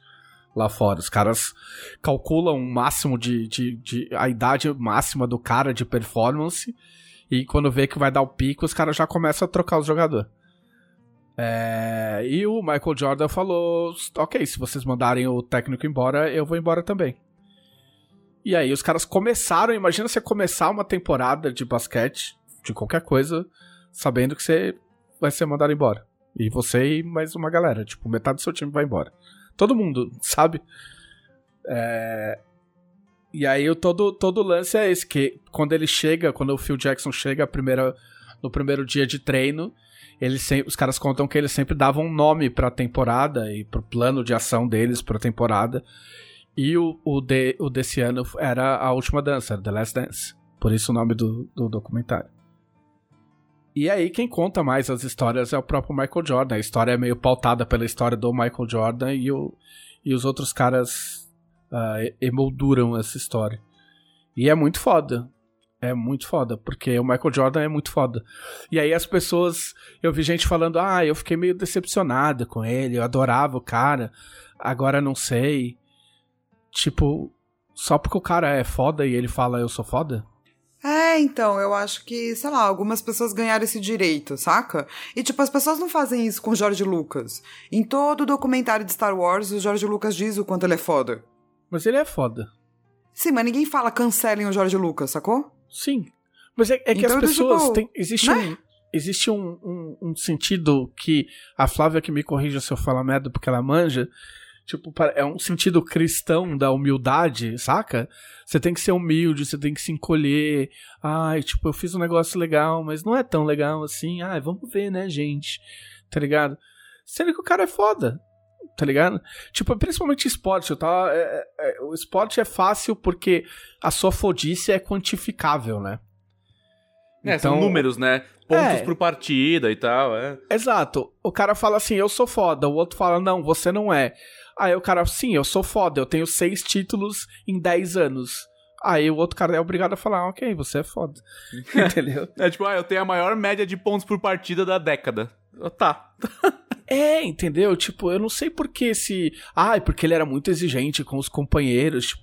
lá fora. Os caras calculam o máximo de, de, de- a idade máxima do cara de performance e quando vê que vai dar o pico, os caras já começam a trocar os jogadores. É, e o Michael Jordan falou: Ok, se vocês mandarem o técnico embora, eu vou embora também. E aí os caras começaram. Imagina você começar uma temporada de basquete, de qualquer coisa, sabendo que você vai ser mandado embora. E você e mais uma galera. Tipo, metade do seu time vai embora. Todo mundo, sabe? É, E aí todo, todo lance é esse, que quando ele chega, quando o Phil Jackson chega primeira, no primeiro dia de treino, ele sempre, os caras contam que eles sempre davam um nome pra temporada e pro plano de ação deles pra temporada. E o, o, de, o desse ano era a última dança, The Last Dance. Por isso o nome do, do documentário. E aí, quem conta mais as histórias é o próprio Michael Jordan. A história é meio pautada pela história do Michael Jordan e, o, e os outros caras ah, emolduram essa história. E é muito foda. É muito foda, porque o Michael Jordan é muito foda. E aí as pessoas. Eu vi gente falando, ah, eu fiquei meio decepcionada com ele, eu adorava o cara, agora não sei. Tipo, só porque o cara é foda e ele fala eu sou foda? É, então, eu acho que, sei lá, algumas pessoas ganharam esse direito, saca? E, tipo, as pessoas não fazem isso com o George Lucas. Em todo documentário de Star Wars, o George Lucas diz o quanto ele é foda. Mas ele é foda. Sim, mas ninguém fala cancelem o Jorge Lucas, sacou? Sim. Mas é, é que Então, as pessoas tipo, têm. Existe, né? um, existe um, um, um sentido que. A Flávia que me corrija se eu falar merda porque ela manja. Tipo, é um sentido cristão da humildade, saca? Você tem que ser humilde, você tem que se encolher. Ai, tipo, eu fiz um negócio legal, mas não é tão legal assim. Ai, vamos ver, né, gente? Tá ligado? Sendo que o cara é foda. Tá ligado? Tipo, principalmente esporte. Eu tava, é- é- é- o esporte é fácil porque a sua fodice é quantificável, né? É, são números, né? Pontos É. por partida e tal, é. Exato. O cara fala assim, eu sou foda. O outro fala, não, você não é. Aí o cara, sim, eu sou foda. Eu tenho seis títulos em 10 anos. Aí o outro cara é obrigado a falar, ok, você é foda. Entendeu? É tipo, ah, eu tenho a maior média de pontos por partida da década. Ah, Tá. É, entendeu? Tipo, eu não sei por que se. Ai, porque ele era muito exigente com os companheiros. Tipo,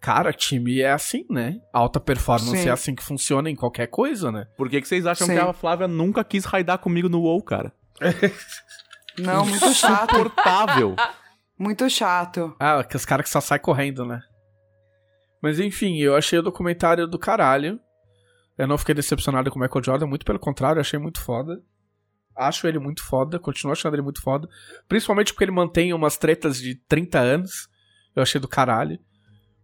cara, time é assim, né? Alta performance Sim. é assim que funciona em qualquer coisa, né? Por que, que vocês acham Sim. que a Flávia nunca quis raidar comigo no WoW, cara? Não, muito chato. Insuportável. muito chato. Ah, que os caras que só saem correndo, né? Mas enfim, eu achei o documentário do caralho. Eu não fiquei decepcionado com o Michael Jordan, muito pelo contrário, eu achei muito foda. Acho ele muito foda, continuo achando ele muito foda. Principalmente porque ele mantém umas tretas de 30 anos. Eu achei do caralho.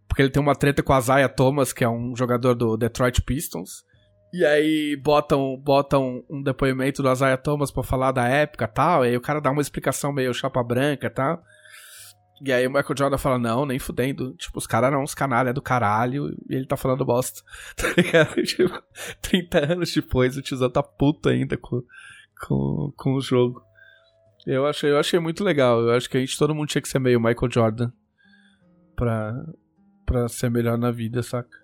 Porque ele tem uma treta com a Isaiah Thomas, que é um jogador do Detroit Pistons. E aí botam, botam um depoimento do Isaiah Thomas pra falar da época tal. E aí o cara dá uma explicação meio chapa branca tal. E aí o Michael Jordan fala, não, nem fudendo. Tipo, os caras eram uns canalha do caralho e ele tá falando bosta. Tá ligado? Tipo, 30 anos depois o tiozão tá puto ainda com, com, com o jogo. Eu achei, eu achei muito legal. Eu acho que a gente, todo mundo tinha que ser meio Michael Jordan pra, pra ser melhor na vida, saca?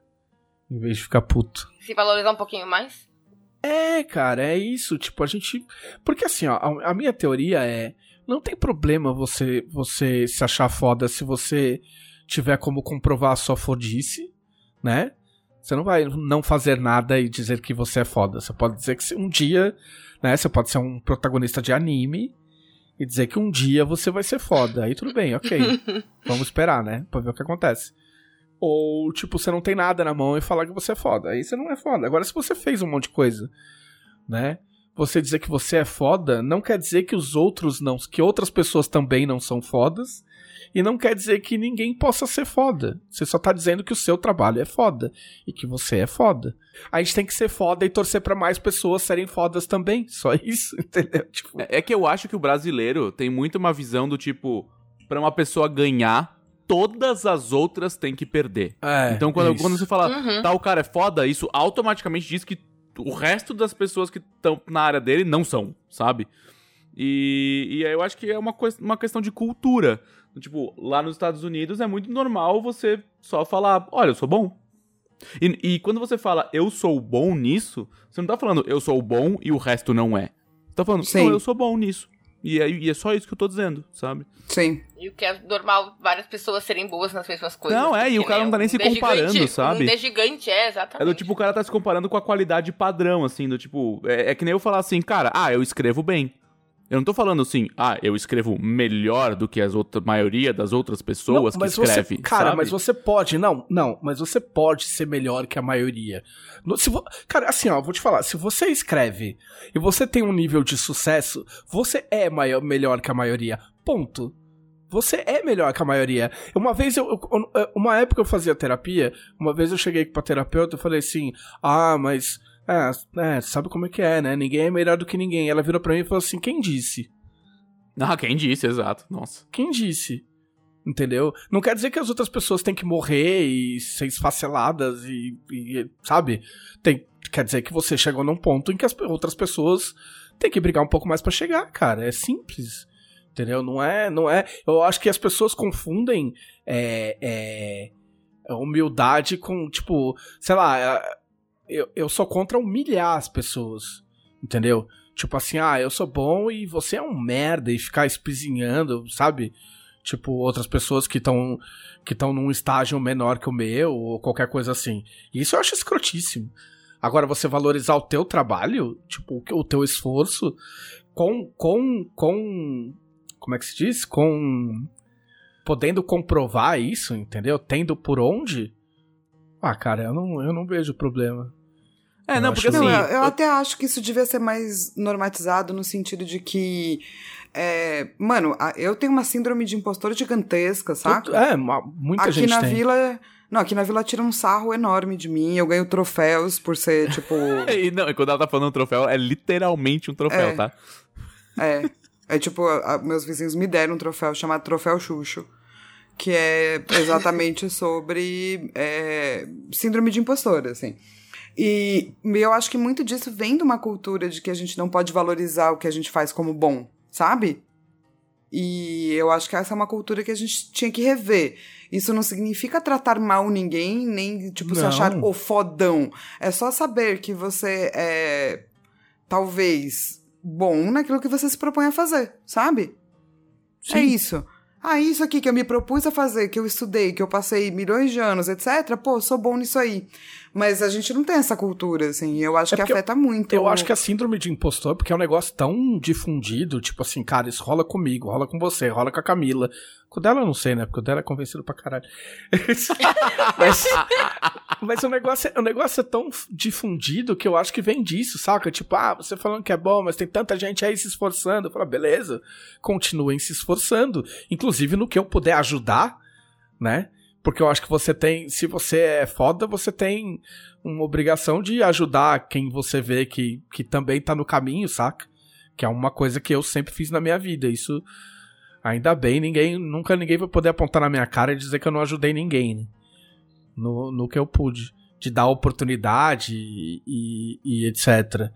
Em vez de ficar puto. Se valorizar um pouquinho mais. É, cara, é isso. Tipo, a gente. Porque assim, ó, a, a minha teoria é. Não tem problema você, você se achar foda se você tiver como comprovar a sua fodice, né? Você não vai não fazer nada e dizer que você é foda. Você pode dizer que um dia, né? Você pode ser um protagonista de anime e dizer que um dia você vai ser foda. Aí tudo bem, ok. Vamos esperar, né? Pra ver o que acontece. Ou, tipo, você não tem nada na mão e falar que você é foda. Aí você não é foda. Agora, se você fez um monte de coisa, né? Você dizer que você é foda não quer dizer que os outros não. que outras pessoas também não são fodas. E não quer dizer que ninguém possa ser foda. Você só tá dizendo que o seu trabalho é foda. E que você é foda. A gente tem que ser foda e torcer pra mais pessoas serem fodas também. Só isso, entendeu? Tipo, É é que eu acho que o brasileiro tem muito uma visão do tipo, pra uma pessoa ganhar, todas as outras têm que perder. é, então quando, isso. quando você fala, Uhum. tal cara é foda, isso automaticamente diz que o resto das pessoas que estão na área dele não são, sabe? E, e aí eu acho que é uma, uma questão de cultura. Tipo, lá nos Estados Unidos é muito normal você só falar, olha, eu sou bom. E, e quando você fala eu sou bom nisso, você não tá falando eu sou bom e o resto não é. Você tá falando, Sim. não, eu sou bom nisso. E é, e é só isso que eu tô dizendo, sabe? Sim. E o que é normal várias pessoas serem boas nas mesmas coisas. Não, é, e o cara né, não tá nem um se comparando, gigante, sabe? É gigante, é, exatamente. É do tipo, o cara tá se comparando com a qualidade padrão, assim, do tipo. É, é que nem eu falar assim, cara, ah, eu escrevo bem. Eu não tô falando assim, ah, eu escrevo melhor do que outras, maioria das outras pessoas Não, que mas você- escreve. cara, sabe? mas você pode, não, não, mas você pode ser melhor que a maioria. No- se vo- cara, assim, ó, vou te falar, se você escreve e você tem um nível de sucesso, você é maior, melhor que a maioria. Ponto. Você é melhor que a maioria. Uma vez eu, eu- uma época eu fazia terapia, uma vez eu cheguei pra terapeuta e falei assim: "Ah, mas é, é, sabe como é que é, né? Ninguém é melhor do que ninguém". Ela virou pra mim e falou assim: "Quem disse?" Ah, quem disse, exato. Nossa. Quem disse? Entendeu? Não quer dizer que as outras pessoas têm que morrer e ser esfaceladas e, e, sabe? Tem, quer dizer que você chegou num ponto em que as outras pessoas têm que brigar um pouco mais pra chegar, cara. É simples. Entendeu? Não é, não é. Eu acho que as pessoas confundem é, é, humildade com, tipo, sei lá, eu, eu sou contra humilhar as pessoas. Entendeu? Tipo assim, ah, eu sou bom e você é um merda e ficar espizinhando, sabe? Tipo, outras pessoas que estão que estão num estágio menor que o meu ou qualquer coisa assim. Isso eu acho escrotíssimo. Agora, você valorizar o teu trabalho, tipo, o teu esforço com com com como é que se diz? Com podendo comprovar isso, entendeu? Tendo por onde, Ah, cara, eu não, eu não vejo problema. É, Eu não, porque que- assim. Não, eu, eu até acho que isso devia ser mais normatizado no sentido de que. é, mano, eu tenho uma síndrome de impostor gigantesca, saca? É, muita aqui gente na tem. vila. Não, aqui na vila tira um sarro enorme de mim. Eu ganho troféus por ser, tipo. E não, e quando ela tá falando um troféu, é literalmente um troféu, É. tá? É. É tipo, a- meus vizinhos me deram um troféu chamado Troféu Xuxo. Que é exatamente sobre é, síndrome de impostor, assim. E eu acho que muito disso vem de uma cultura de que a gente não pode valorizar o que a gente faz como bom, sabe? E eu acho que essa é uma cultura que a gente tinha que rever. Isso não significa tratar mal ninguém, nem, tipo, se Não. achar o fodão. É só saber que você é, talvez, bom naquilo que você se propõe a fazer, sabe? É Sim. isso. Ah, isso aqui que eu me propus a fazer, que eu estudei, que eu passei milhões de anos, etc. Pô, sou bom nisso aí. Mas a gente não tem essa cultura, assim. e Eu acho É que porque eu- afeta muito. Eu acho que a síndrome de impostor, porque é um negócio tão difundido, tipo assim, cara, isso rola comigo, rola com você, rola com a Camila. Com o dela eu não sei, né? Porque o dela é convencido pra caralho. mas, mas o, negócio é, o negócio é tão difundido que eu acho que vem disso, saca? Tipo, ah, você falando que é bom, mas tem tanta gente aí se esforçando. Eu falo, beleza, continuem se esforçando. Inclusive no que eu puder ajudar, né? Porque eu acho que você tem, se você é foda, você tem uma obrigação de ajudar quem você vê que, que também tá no caminho, saca? Que é uma coisa que eu sempre fiz na minha vida. Isso, ainda bem, ninguém, nunca ninguém vai poder apontar na minha cara e dizer que eu não ajudei ninguém, né? No, no que eu pude. De dar oportunidade e, e, e etc.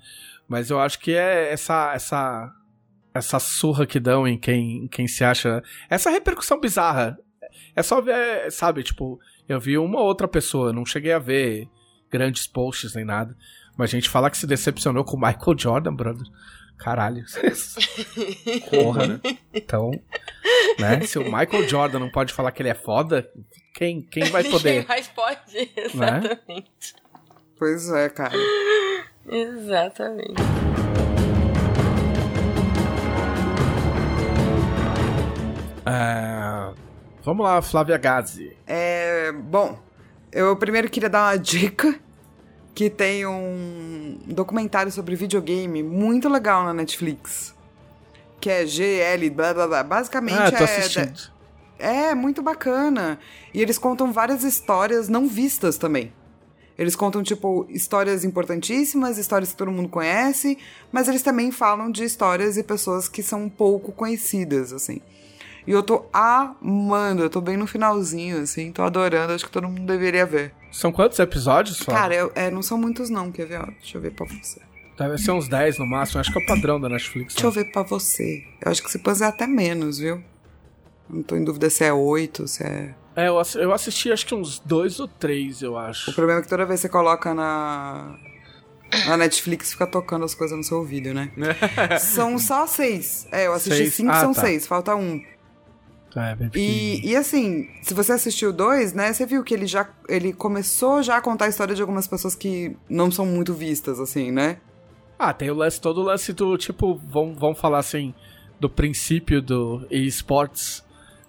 Mas eu acho que é essa, essa, essa surra que dão em quem, em quem se acha. Essa repercussão bizarra. É só ver, sabe, tipo, eu vi uma outra pessoa, não cheguei a ver grandes posts nem nada. Mas a gente fala que se decepcionou com o Michael Jordan, brother. Caralho. Porra, né? Então, né? Se o Michael Jordan não pode falar que ele é foda, quem, quem vai Quem poder? mais pode? Exatamente. Pois é, cara. Exatamente. É, Vamos lá, Flávia Gazi. É, bom, eu primeiro queria dar uma dica que tem um documentário sobre videogame muito legal na Netflix. Que é GL, blá blá blá. Basicamente Ah, tô é. assistindo. É, muito bacana. E eles contam várias histórias não vistas também. Eles contam, tipo, histórias importantíssimas, histórias que todo mundo conhece, mas eles também falam de histórias e pessoas que são pouco conhecidas, assim. E eu tô amando, eu tô bem no finalzinho, assim, tô adorando, acho que todo mundo deveria ver. São quantos episódios, Flávia? Cara, eu- é, não são muitos não, quer ver? Ó, deixa eu ver pra você. Deve ser uns 10 no máximo, acho que é o padrão da Netflix. Deixa eu né? ver pra você. Eu acho que se puser até menos, viu? Não tô em dúvida se é oito, se é... É, eu, eu assisti acho que uns dois ou três, eu O acho. problema é que toda vez que você coloca na. Na Netflix fica tocando as coisas no seu ouvido, né? são só seis. É, eu assisti Seis? cinco, Ah, são tá. seis, falta um. É, bem pequenininho. E, e assim, se você assistiu dois, né? Você viu que ele já. Ele começou já a contar a história de algumas pessoas que não são muito vistas, assim, né? Ah, tem o lance, todo o lance do, tipo, vamos, vamos falar assim, do princípio do eSports,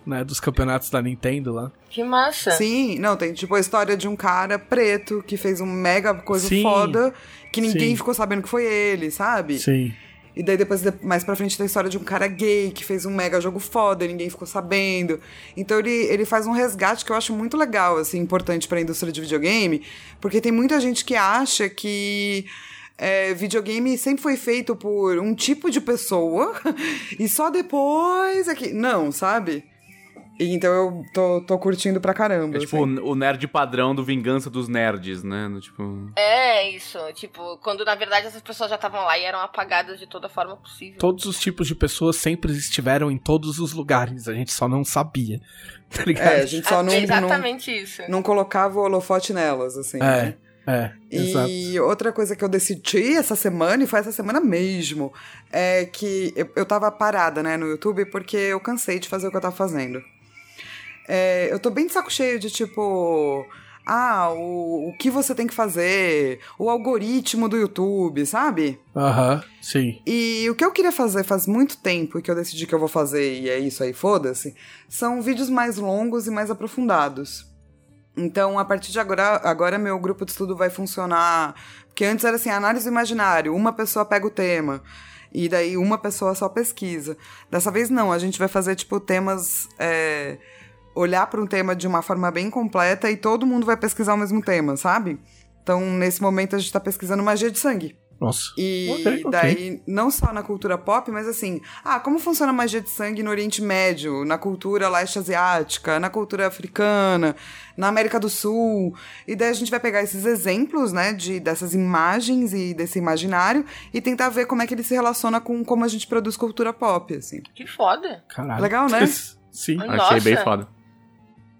né, dos campeonatos da Nintendo lá. Que massa. Sim, não, tem tipo a história de um cara preto que fez um mega coisa Sim, foda que ninguém sim. ficou sabendo que foi ele, sabe? Sim. E daí depois, de- mais pra frente, tem a história de um cara gay que fez um mega jogo foda e ninguém ficou sabendo. Então ele, ele faz um resgate que eu acho muito legal, assim, importante pra indústria de videogame, porque tem muita gente que acha que é, videogame sempre foi feito por um tipo de pessoa e só depois é que... Não, sabe? E então eu tô, tô curtindo pra caramba. É tipo assim. o nerd padrão do Vingança dos Nerds, né? No, Tipo. É isso. Tipo, quando na verdade essas pessoas já estavam lá e eram apagadas de toda forma possível. Todos os tipos de pessoas sempre estiveram em todos os lugares, a gente só não sabia. Tá ligado? É, a gente só Ah, não, é não, exatamente isso. não colocava o holofote nelas, assim. né? É, é, exato. E outra coisa que eu decidi essa semana, e foi essa semana mesmo, é que eu, eu tava parada, né, no YouTube, porque eu cansei de fazer o que eu tava fazendo. É, eu tô bem de saco cheio de tipo. Ah, o, o que você tem que fazer, o algoritmo do YouTube, sabe? Aham, sim. E o que eu queria fazer faz muito tempo e que eu decidi que eu vou fazer, e é isso aí, foda-se, são vídeos mais longos e mais aprofundados. Então, a partir de agora, agora meu grupo de estudo vai funcionar. Porque antes era assim, análise do imaginário, uma pessoa pega o tema. E daí uma pessoa só pesquisa. Dessa vez não, a gente vai fazer, tipo, temas. é, olhar para um tema de uma forma bem completa e todo mundo vai pesquisar o mesmo tema, sabe? Então, nesse momento, a gente tá pesquisando magia de sangue. Nossa. E Ok, ok. daí, não só na cultura pop, mas assim, ah, como funciona a magia de sangue no Oriente Médio, na cultura leste asiática, na cultura africana, na América do Sul. E daí a gente vai pegar esses exemplos, né, de, dessas imagens e desse imaginário e tentar ver como é que ele se relaciona com como a gente produz cultura pop, assim. Que foda. Caralho. Legal, né? Sim. Ai, Achei Nossa. bem foda.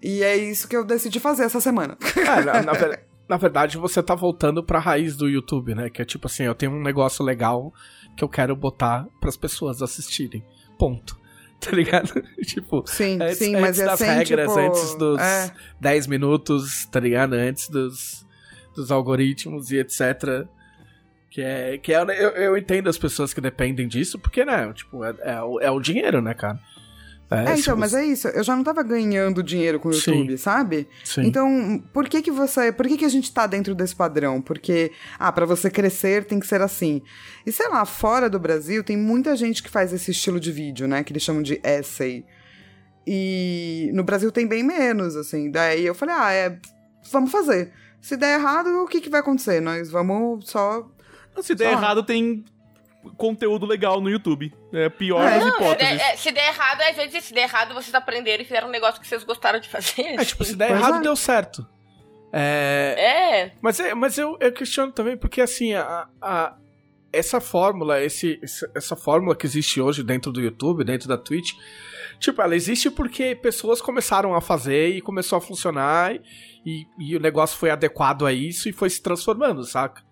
E é isso que eu decidi fazer essa semana. É, na, na ver- na verdade, você tá voltando pra raiz do YouTube, né? Que é tipo assim, eu tenho um negócio legal que eu quero botar pras pessoas assistirem. Ponto. Tá ligado? tipo, Sim, antes, sim, antes mas é das sem, regras, tipo, antes dos é. 10 minutos, tá ligado? Antes dos, dos algoritmos e etc. Que é. Que é eu, eu entendo as pessoas que dependem disso, porque, né? Tipo, é, é, é o dinheiro, né, cara? É, se então, mas é isso. Eu já não tava ganhando dinheiro com o Sim. YouTube, sabe? Sim. Então, por que que você, por que que a gente tá dentro desse padrão? Porque, ah, pra você crescer tem que ser assim. E sei lá, fora do Brasil tem muita gente que faz esse estilo de vídeo, né, que eles chamam de essay. E no Brasil tem bem menos, assim. Daí eu falei, ah, é, vamos fazer. Se der errado, o que que vai acontecer? Nós vamos só Se der Só. errado, tem conteúdo legal no YouTube. É pior É. das Não, se hipóteses. der, é, se der errado, às vezes, se der errado, vocês aprenderam e fizeram um negócio que vocês gostaram de fazer. É, tipo, se der Pois errado, é. deu certo. É, É. Mas, é, mas eu, eu questiono também, porque assim, a, a- essa fórmula, esse- essa fórmula que existe hoje dentro do YouTube, dentro da Twitch, tipo, ela existe porque pessoas começaram a fazer e começou a funcionar e, e o negócio foi adequado a isso e foi se transformando, saca?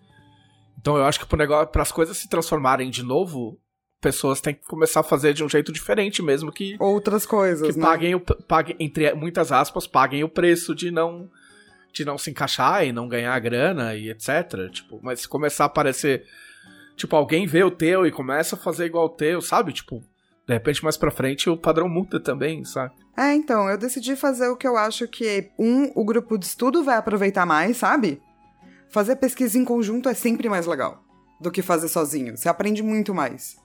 Então eu acho que para as coisas se transformarem de novo, pessoas têm que começar a fazer de um jeito diferente mesmo que outras coisas, que né? paguem, o, paguem, entre muitas aspas, paguem o preço de não de não se encaixar e não ganhar grana e etc. Tipo, mas se começar a aparecer, tipo, alguém vê o teu e começa a fazer igual o teu, sabe? Tipo, de repente mais pra frente o padrão muda também, sabe? É, então, eu decidi fazer o que eu acho que, um, o grupo de estudo vai aproveitar mais, sabe? Fazer pesquisa em conjunto é sempre mais legal do que fazer sozinho. Você aprende muito mais.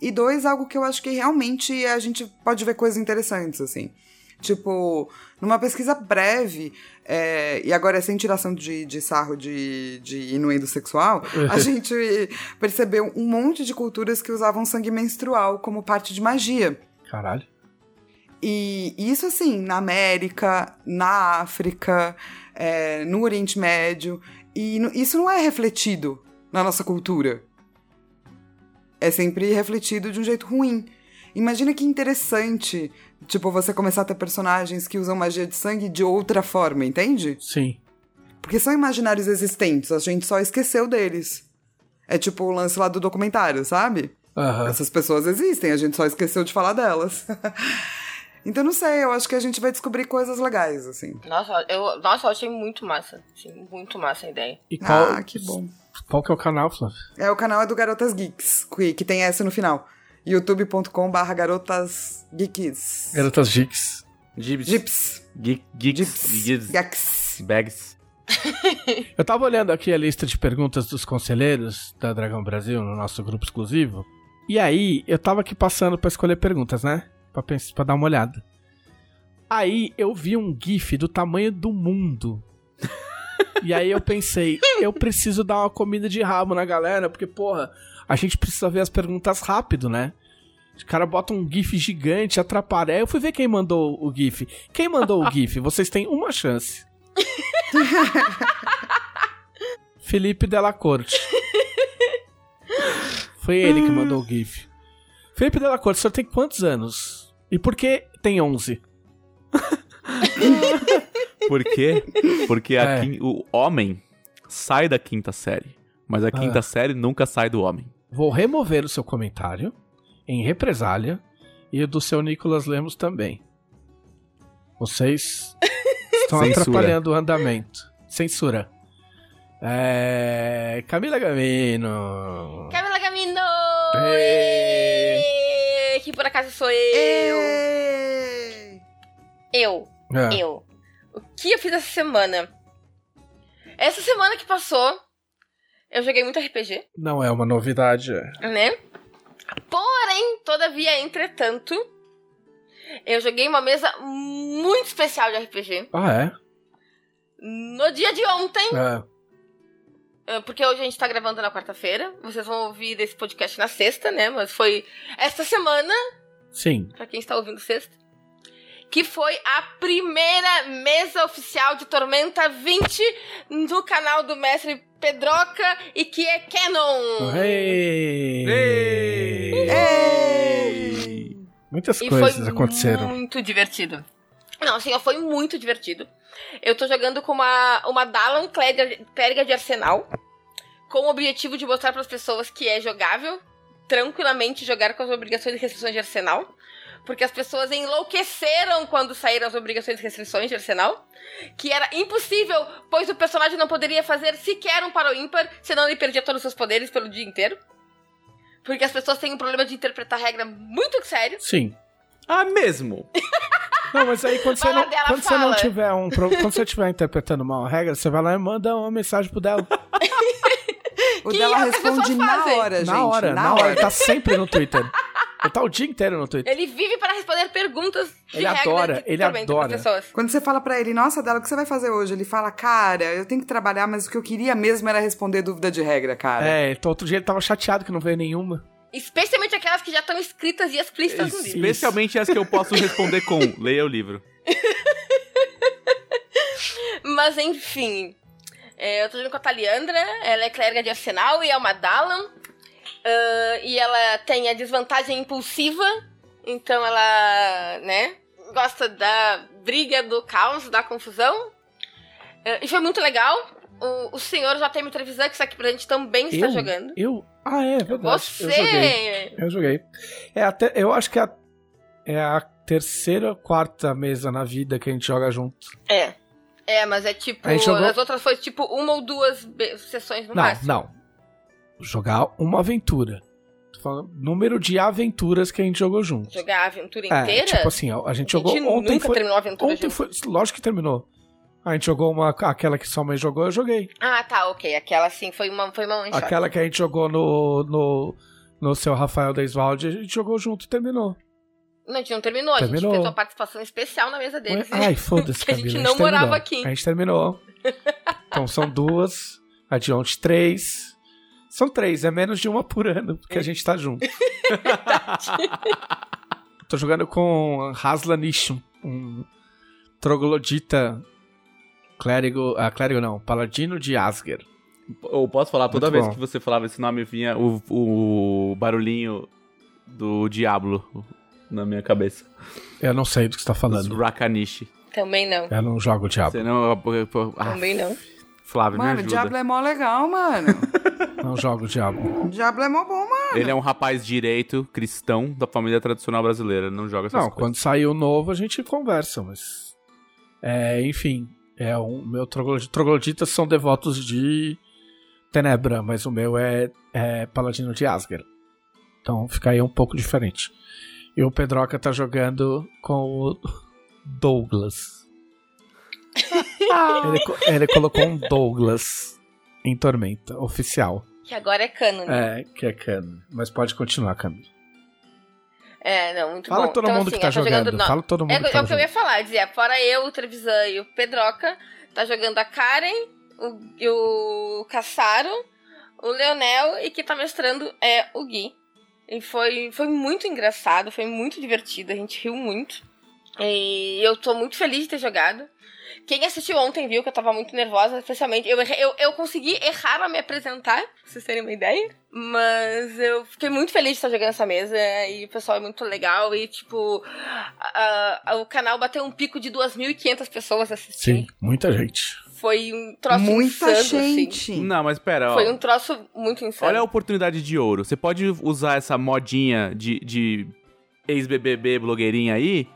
E dois, algo que eu acho que realmente a gente pode ver coisas interessantes, assim. Tipo, numa pesquisa breve, é, e agora é sem tiração de, de sarro de, de inuendo sexual, a gente percebeu um monte de culturas que usavam sangue menstrual como parte de magia. Caralho. E isso, assim, na América, na África, é, no Oriente Médio. E isso não é refletido na nossa cultura. É sempre refletido de um jeito ruim. Imagina que interessante, tipo, você começar a ter personagens que usam magia de sangue de outra forma, entende? Sim. Porque são imaginários existentes, a gente só esqueceu deles. É tipo o lance lá do documentário, sabe? Essas pessoas existem, a gente só esqueceu de falar delas. então não sei, eu acho que a gente vai descobrir coisas legais, assim. Nossa, eu, nossa, eu achei muito massa. Assim, muito massa a ideia. E qual, Ah, que bom. qual que é o canal, Flávio? É, o canal é do Garotas Geeks, que, que tem essa no final. youtube.com barra garotas geeks. Garotas Geeks. Gips. Geek- Geeks. Gibbs. Geeks. Bags. Eu tava olhando aqui a lista de perguntas dos conselheiros da Dragão Brasil no nosso grupo exclusivo. E aí, eu tava aqui passando pra escolher perguntas, né? Pra, pens- pra dar uma olhada. Aí, eu vi um GIF do tamanho do mundo. E aí eu pensei, eu preciso dar uma comida de rabo na galera, porque, porra, a gente precisa ver as perguntas rápido, né? Os caras botam um GIF gigante, atrapalha. Aí eu fui ver quem mandou o GIF. Quem mandou o GIF? Vocês têm uma chance. Felipe Della Corte. Foi ele que mandou o GIF. Felipe Della Corte, o senhor tem quantos anos? E por que tem 11? Por quê? Porque a É. quin- o homem sai da quinta série. Mas a quinta Ah. série nunca sai do homem. Vou remover o seu comentário em represália e o do seu Nicolas Lemos também. Vocês estão Censura. atrapalhando o andamento. Censura. É... Camila Gamino. Camila Gamino! Ê. Que por acaso sou eu. Ei! Eu, É. eu. O que eu fiz essa semana? Essa semana que passou, eu joguei muito RPG, Não é uma novidade. é. né? Porém, todavia, entretanto, eu joguei uma mesa muito especial de RPG. Ah, é? No dia de ontem, É. eh, porque hoje a gente tá gravando na quarta-feira, vocês vão ouvir esse podcast na sexta, né? Mas foi esta semana, Sim. pra quem está ouvindo sexta, que foi a primeira mesa oficial de Tormenta 20 no canal do mestre Pedroca e que é Canon. Hey! Ei! Muitas E coisas foi aconteceram. muito divertido. Não, assim, ó, foi muito divertido. Eu tô jogando com uma, uma Dalan clériga, de arsenal, com o objetivo de mostrar pras pessoas que é jogável, tranquilamente jogar com as obrigações e restrições de arsenal. Porque as pessoas enlouqueceram quando saíram as obrigações e restrições de arsenal. Que era impossível, pois o personagem não poderia fazer sequer um para o ímpar, senão ele perdia todos os seus poderes pelo dia inteiro. Porque as pessoas têm um problema de interpretar regra muito sério. Sim. Ah, mesmo? Não, mas aí quando você não, dela, quando você não tiver um quando você estiver interpretando mal a regra, você vai lá e manda uma mensagem pro dela. O Que dela responde na fazem. hora, gente. na hora, na hora. Ele tá sempre no Twitter. Ele tá o dia inteiro no Twitter. Ele vive para responder perguntas de Ele adora, ele adora. Quando você fala pra ele, nossa, Dela, o que você vai fazer hoje? Ele fala, cara, eu tenho que trabalhar, mas o que eu queria mesmo era responder dúvida de regra, cara. É, então outro dia ele tava chateado que não veio nenhuma. Especialmente aquelas que já estão escritas e explícitas no livro. Especialmente as que eu posso responder com leia o livro. Mas enfim. é, eu tô jogando com a Taliandra, ela é clériga de arsenal e é uma Dalan. Ah, e ela tem a desvantagem impulsiva, então ela, né, gosta da briga, do caos, da confusão. Ah, e foi muito legal. O, o senhor já tem Trevisan, que está aqui pra gente, também está eu, jogando. Eu? Ah, é, verdade. Você! Eu joguei. Eu joguei. É até, eu acho que é a, é a terceira ou quarta mesa na vida que a gente joga junto. É. É, mas é tipo. A gente jogou- As outras foi tipo uma ou duas sessões no não, máximo. não. Jogar uma aventura. Tô falando número de aventuras que a gente jogou junto. Jogar a aventura É, inteira. tipo assim, a gente a jogou gente ontem nunca foi, terminou a aventura ontem junto. foi, lógico que terminou. A gente jogou uma aquela que sua mãe jogou, eu joguei. Ah, tá, ok. Aquela sim foi uma, foi uma one shot. Aquela que a gente jogou no no no seu Rafael Deisvalde, a gente jogou junto e terminou. Não, a gente não terminou, a gente Terminou. fez uma participação especial na mesa deles. Ai, foda-se, que a gente Camila, não morava terminou. aqui. A gente terminou. Então são duas, a de ontem três. São três, é menos de uma por ano, porque a gente tá junto. Tô jogando com Hasla Nishun, um troglodita clérigo, ah, clérigo não, paladino de Asger. Eu posso falar, toda Muito vez bom. que você falava esse nome, vinha o, o barulhinho do Diablo na minha cabeça. Eu não sei do que você tá falando. Rakanishi. Também não. Eu não jogo o diabo. Você não... Ah, Também não. Flávio, me Mano, o ajuda. Diablo é mó legal, mano. Não jogo o diabo. O Diablo é mó bom, mano. Ele é um rapaz direito, cristão, da família tradicional brasileira. Não joga essas Não, coisas. quando sair o novo a gente conversa, mas. É, enfim. É um, meu troglodita, trogloditas são devotos de Tenebra, mas o meu é, é paladino de Asgard. Então fica aí um pouco diferente. E o Pedroca tá jogando com o Douglas. ele, ele colocou um Douglas em Tormenta, oficial. Que agora é cano, né? É, que é cano. Mas pode continuar, Camila. É, não, muito Fala bom. todo então, mundo assim, que tá eu tô jogando. não, Fala todo mundo É, que é tá o que eu ia jogando. falar, dizia, fora eu, o Trevisan e o Pedroca, tá jogando a Karen, o, e o Cassaro, o Leonel e que tá mestrando é o Gui. E foi, foi muito engraçado, foi muito divertido, a gente riu muito. E eu tô muito feliz de ter jogado. Quem assistiu ontem viu que eu tava muito nervosa, especialmente. Eu, errei- eu, eu consegui errar a me apresentar, pra vocês terem uma ideia. Mas eu fiquei muito feliz de estar jogando essa mesa. E o pessoal é muito legal. E, tipo, a- a- o canal bateu um pico de 2.500 pessoas assistindo. Sim, muita gente. Foi um troço Muita insano, assim. gente. Não, mas pera, ó. Foi um troço muito insano. Olha a oportunidade de ouro. Você pode usar essa modinha de, de ex-BBB blogueirinha aí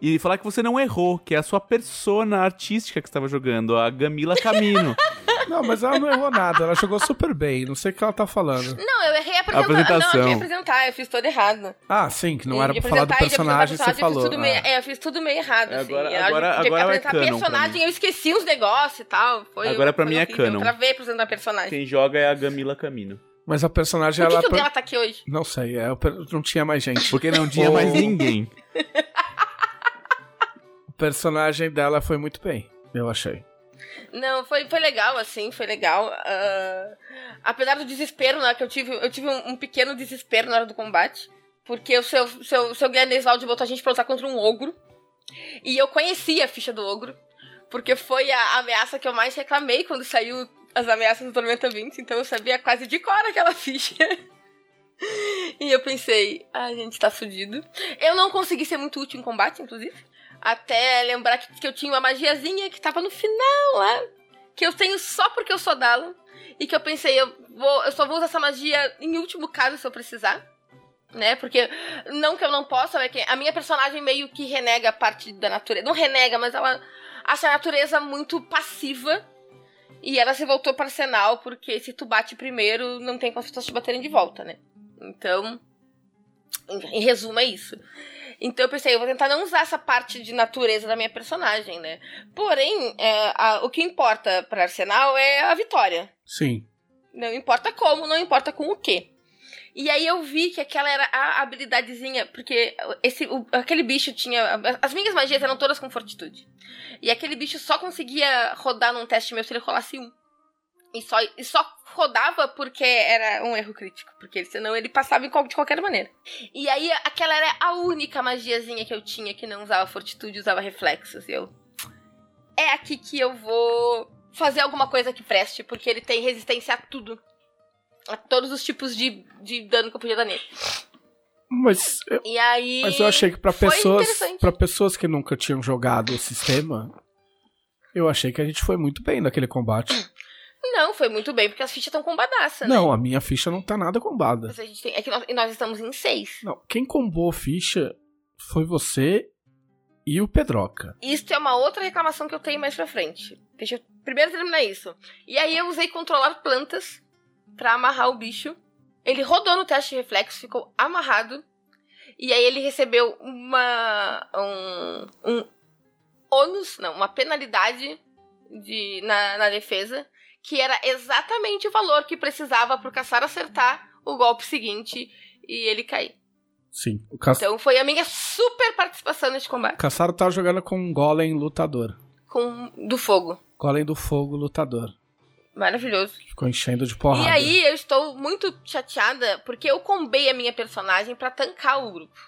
e falar que você não errou, que é a sua persona artística que estava jogando, a Gamila Camino. Não, mas ela não errou nada, ela jogou super bem, não sei o que ela tá falando. Não, eu errei a apresentação. apresentação. Não, eu ia apresentar, eu fiz tudo errado. Ah, sim, que não E era pra falar do apresentar personagem, apresentar você falou. Eu fiz tudo meio, Ah. é, eu fiz tudo meio errado, assim. Agora- Eu agora- agora é apresentar canon pra personagem, eu esqueci uns negócios e tal. Foi Agora uma pra mim é canon. Eu travei apresentando a personagem. Quem joga é a Gamila Camino. Mas a personagem, Por que, ela... que o dela tá aqui hoje? Não sei, é, não tinha mais gente. Porque não tinha mais ninguém. Personagem dela foi muito bem, eu achei. Não, foi, foi legal, assim, foi legal. Ah, apesar do desespero, né, que eu tive, eu tive um, um pequeno desespero na hora do combate. Porque o seu, seu, seu Guilherme botou a gente pra lutar contra um ogro. E eu conhecia a ficha do ogro. Porque foi a ameaça que eu mais reclamei quando saiu as ameaças do Tormenta 20. Então eu sabia quase de cor aquela ficha. e eu pensei, a gente tá fudido. Eu não consegui ser muito útil em combate, inclusive. Até lembrar que, que eu tinha uma magiazinha que tava no final lá. Que eu tenho só porque eu sou Dala. E que eu pensei, eu, vou, eu só vou usar essa magia em último caso se eu precisar. Né? Porque, não que eu não possa, é que a minha personagem meio que renega a parte da natureza. Não renega, mas ela acha a natureza muito passiva. E ela se voltou para arsenal, porque se tu bate primeiro, não tem como as pessoas te baterem de volta, né? Então, em resumo, é isso. Então eu pensei, eu vou tentar não usar essa parte de natureza da minha personagem, né? Porém, é, a- o que importa para Arsenal é a vitória. Sim. Não importa como, não importa com o quê. E aí eu vi que aquela era a habilidadezinha, porque esse, o- aquele bicho tinha. As minhas magias eram todas com fortitude. E aquele bicho só conseguia rodar num teste meu se ele rolasse um. E só, e só rodava porque era um erro crítico. Porque senão ele passava de qualquer maneira. E aí aquela era a única magiazinha que eu tinha que não usava fortitude, usava reflexos. E eu. É aqui que eu vou fazer alguma coisa que preste, porque ele tem resistência a tudo. A todos os tipos de, de dano que eu podia dar nele. Mas eu, E aí. mas eu achei que foi pessoas, pra pessoas que nunca tinham jogado o sistema, eu achei que a gente foi muito bem naquele combate. Não, foi muito bem, porque as fichas estão combadaça, né? Não, a minha ficha não tá nada combada. Mas a gente tem- é que nós, e nós estamos em seis. Não, quem combou ficha foi você e o Pedroca. Isso é uma outra reclamação que eu tenho mais pra frente. Deixa eu primeiro terminar isso. E aí eu usei controlar plantas pra amarrar o bicho. Ele rodou no teste de reflexo, ficou amarrado. E aí ele recebeu uma. um. um ônus, não, uma penalidade de, na, na defesa, que era exatamente o valor que precisava pro caçar acertar o golpe seguinte e ele cair. Sim. O Cas Então foi a minha super participação neste combate. Caçaro tava jogando com um Golem lutador. Com do fogo. Golem do fogo lutador. Maravilhoso. Ficou enchendo de porrada. E aí eu estou muito chateada porque eu combei a minha personagem pra tancar o grupo.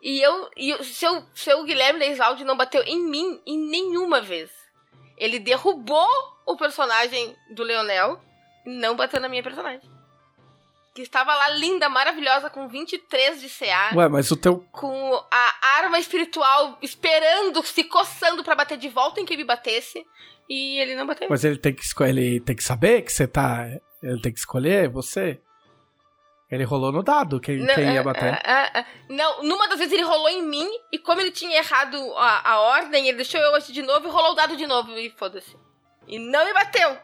E eu. E o seu, seu Guilherme Leisaldi não bateu em mim em nenhuma vez. Ele derrubou o personagem do Leonel não bateu na minha personagem. Que estava lá linda, maravilhosa, com 23 de CA. Ué, mas o teu. com a arma espiritual esperando, se coçando pra bater de volta em quem me batesse. E ele não bateu. Mas ele tem que escolher. Ele tem que saber que você tá. Ele tem que escolher você? Ele rolou no dado quem, quem ia é, bater. é, é, é. Não, numa das vezes ele rolou em mim, e como ele tinha errado a, a ordem, ele deixou eu agir de novo e rolou o dado de novo, e foda-se. E não me bateu.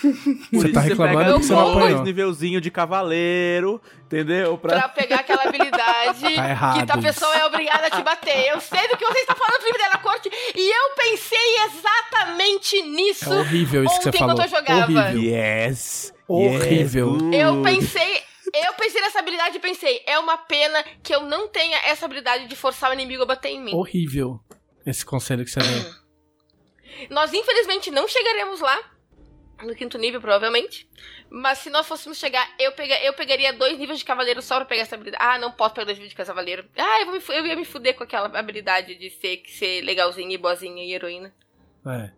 Por Você tá reclamando pega porque você não apanhou. nívelzinho de cavaleiro, entendeu? Pra... Pra pegar aquela habilidade Tá errado que a pessoa é obrigada a te bater. Eu sei do que você está falando, Felipe Della Corte, e eu pensei exatamente nisso. É horrível isso que você ontem falou. enquanto eu jogava. Horrível. Yes! Horrível. yes. Eu pensei. Eu pensei nessa habilidade e pensei, é uma pena que eu não tenha essa habilidade de forçar o inimigo a bater em mim. Horrível. Esse conselho que você deu. Nós, infelizmente, não chegaremos lá. No quinto nível, provavelmente. Mas se nós fôssemos chegar, eu, pega, eu pegaria dois níveis de cavaleiro só pra pegar essa habilidade. Ah, não posso pegar dois níveis de cavaleiro. Ah, eu, vou me eu ia me fuder com aquela habilidade de ser, ser legalzinha e boazinha e heroína. É.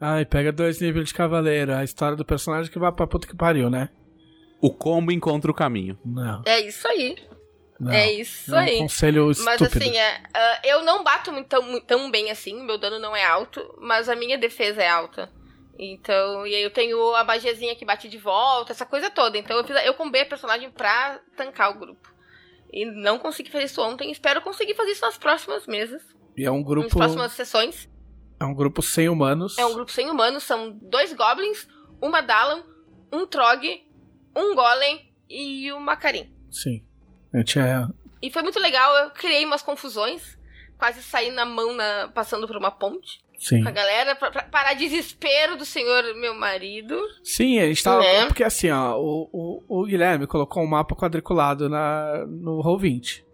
Ai, pega dois níveis de cavaleiro. A história do personagem que vai pra puta que pariu, né? O combo encontra o caminho. Não. É isso aí. Não. É isso É um aí. conselho Mas estúpido. assim, é, ah, eu não bato muito, tão, tão bem assim, meu dano não é alto, mas a minha defesa é alta. Então, e aí eu tenho a magiazinha que bate de volta, essa coisa toda. Então eu, fiz, eu combei a personagem pra tancar o grupo. E não consegui fazer isso ontem. Espero conseguir fazer isso nas próximas mesas. E é um Nas grupo. próximas sessões. É um grupo sem humanos. É um grupo sem humanos. São dois goblins, uma Dalan, um Trog, um Golem e uma Karim. Sim. A gente é. E foi muito legal. Eu criei umas confusões. Quase saí na mão na, passando por uma ponte Sim. com a galera. Pra, pra- para desespero do senhor, meu marido. Sim, a gente tava. Né? Porque assim, ó, o, o, o Guilherme colocou um mapa quadriculado na, no Roll20.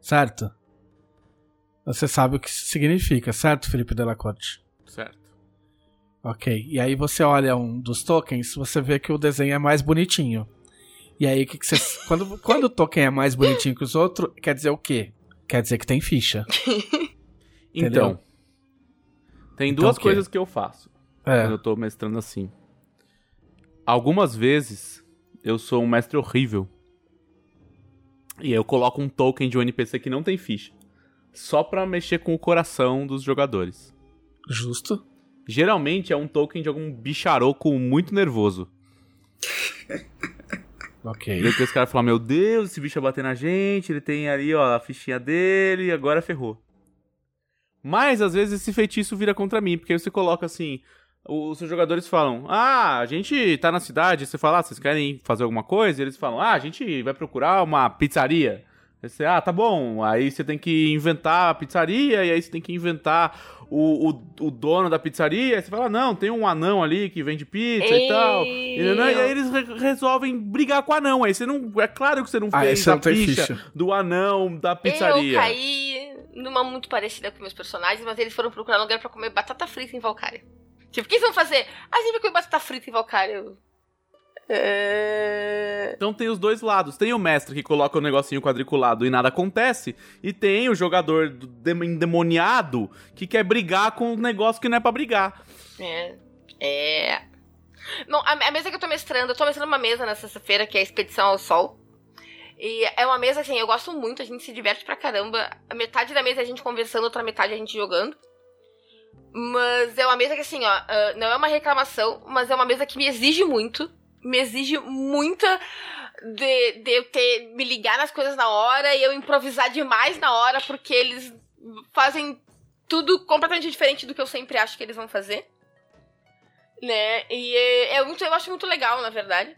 Certo? Você sabe o que isso significa, certo, Felipe Delacorte? Certo. Ok. E aí você olha um dos tokens, você vê que o desenho é mais bonitinho. E aí, o que, que você. quando, quando o token é mais bonitinho que os outros, quer dizer o quê? Quer dizer que tem ficha. Então, tem Então duas o quê? coisas que eu faço É. quando eu tô mestrando assim. Algumas vezes eu sou um mestre horrível. E eu coloco um token de um NPC que não tem ficha. Só pra mexer com o coração dos jogadores. Justo. Geralmente é um token de algum bicharoco muito nervoso. Ok. E aí os caras falam, meu Deus, esse bicho vai bater na gente, ele tem ali, ó, a fichinha dele, e agora ferrou. Mas, às vezes, esse feitiço vira contra mim, porque você coloca assim, os seus jogadores falam, ah, a gente tá na cidade, você fala, ah, vocês querem fazer alguma coisa? E eles falam, ah, a gente vai procurar uma pizzaria. Aí você, ah, tá bom. Aí você tem que inventar a pizzaria, e aí você tem que inventar o, o, o dono da pizzaria. Aí você fala, não, tem um anão ali que vende pizza e tal. E, Ei, e aí eles re- resolvem brigar com o anão. Aí você não. É claro que você não Ah, fez não a tem ficha, ficha. do anão da Eu pizzaria. caí numa muito parecida com meus personagens, mas eles foram procurar um lugar pra comer batata frita em Valkyria. Tipo, o que eles vão fazer? Ah, a gente vai comer batata frita em Valkyria. É... Então tem os dois lados. Tem o mestre que coloca o negocinho quadriculado e nada acontece. E tem o jogador do- dem- endemoniado que quer brigar com um negócio que não é pra brigar. É. É. Não, a, a mesa que eu tô mestrando, eu tô mestrando uma mesa na sexta-feira, que é a Expedição ao Sol. E é uma mesa, assim, eu gosto muito, a gente se diverte pra caramba. A metade da mesa é a gente conversando, outra metade é a gente jogando. Mas é uma mesa que, assim, ó, ah, não é uma reclamação, mas é uma mesa que me exige muito. Me exige muita de, de eu ter, me ligar nas coisas na hora e eu improvisar demais na hora, porque eles fazem tudo completamente diferente do que eu sempre acho que eles vão fazer. Né? E é, é muito, eu acho muito legal, na verdade.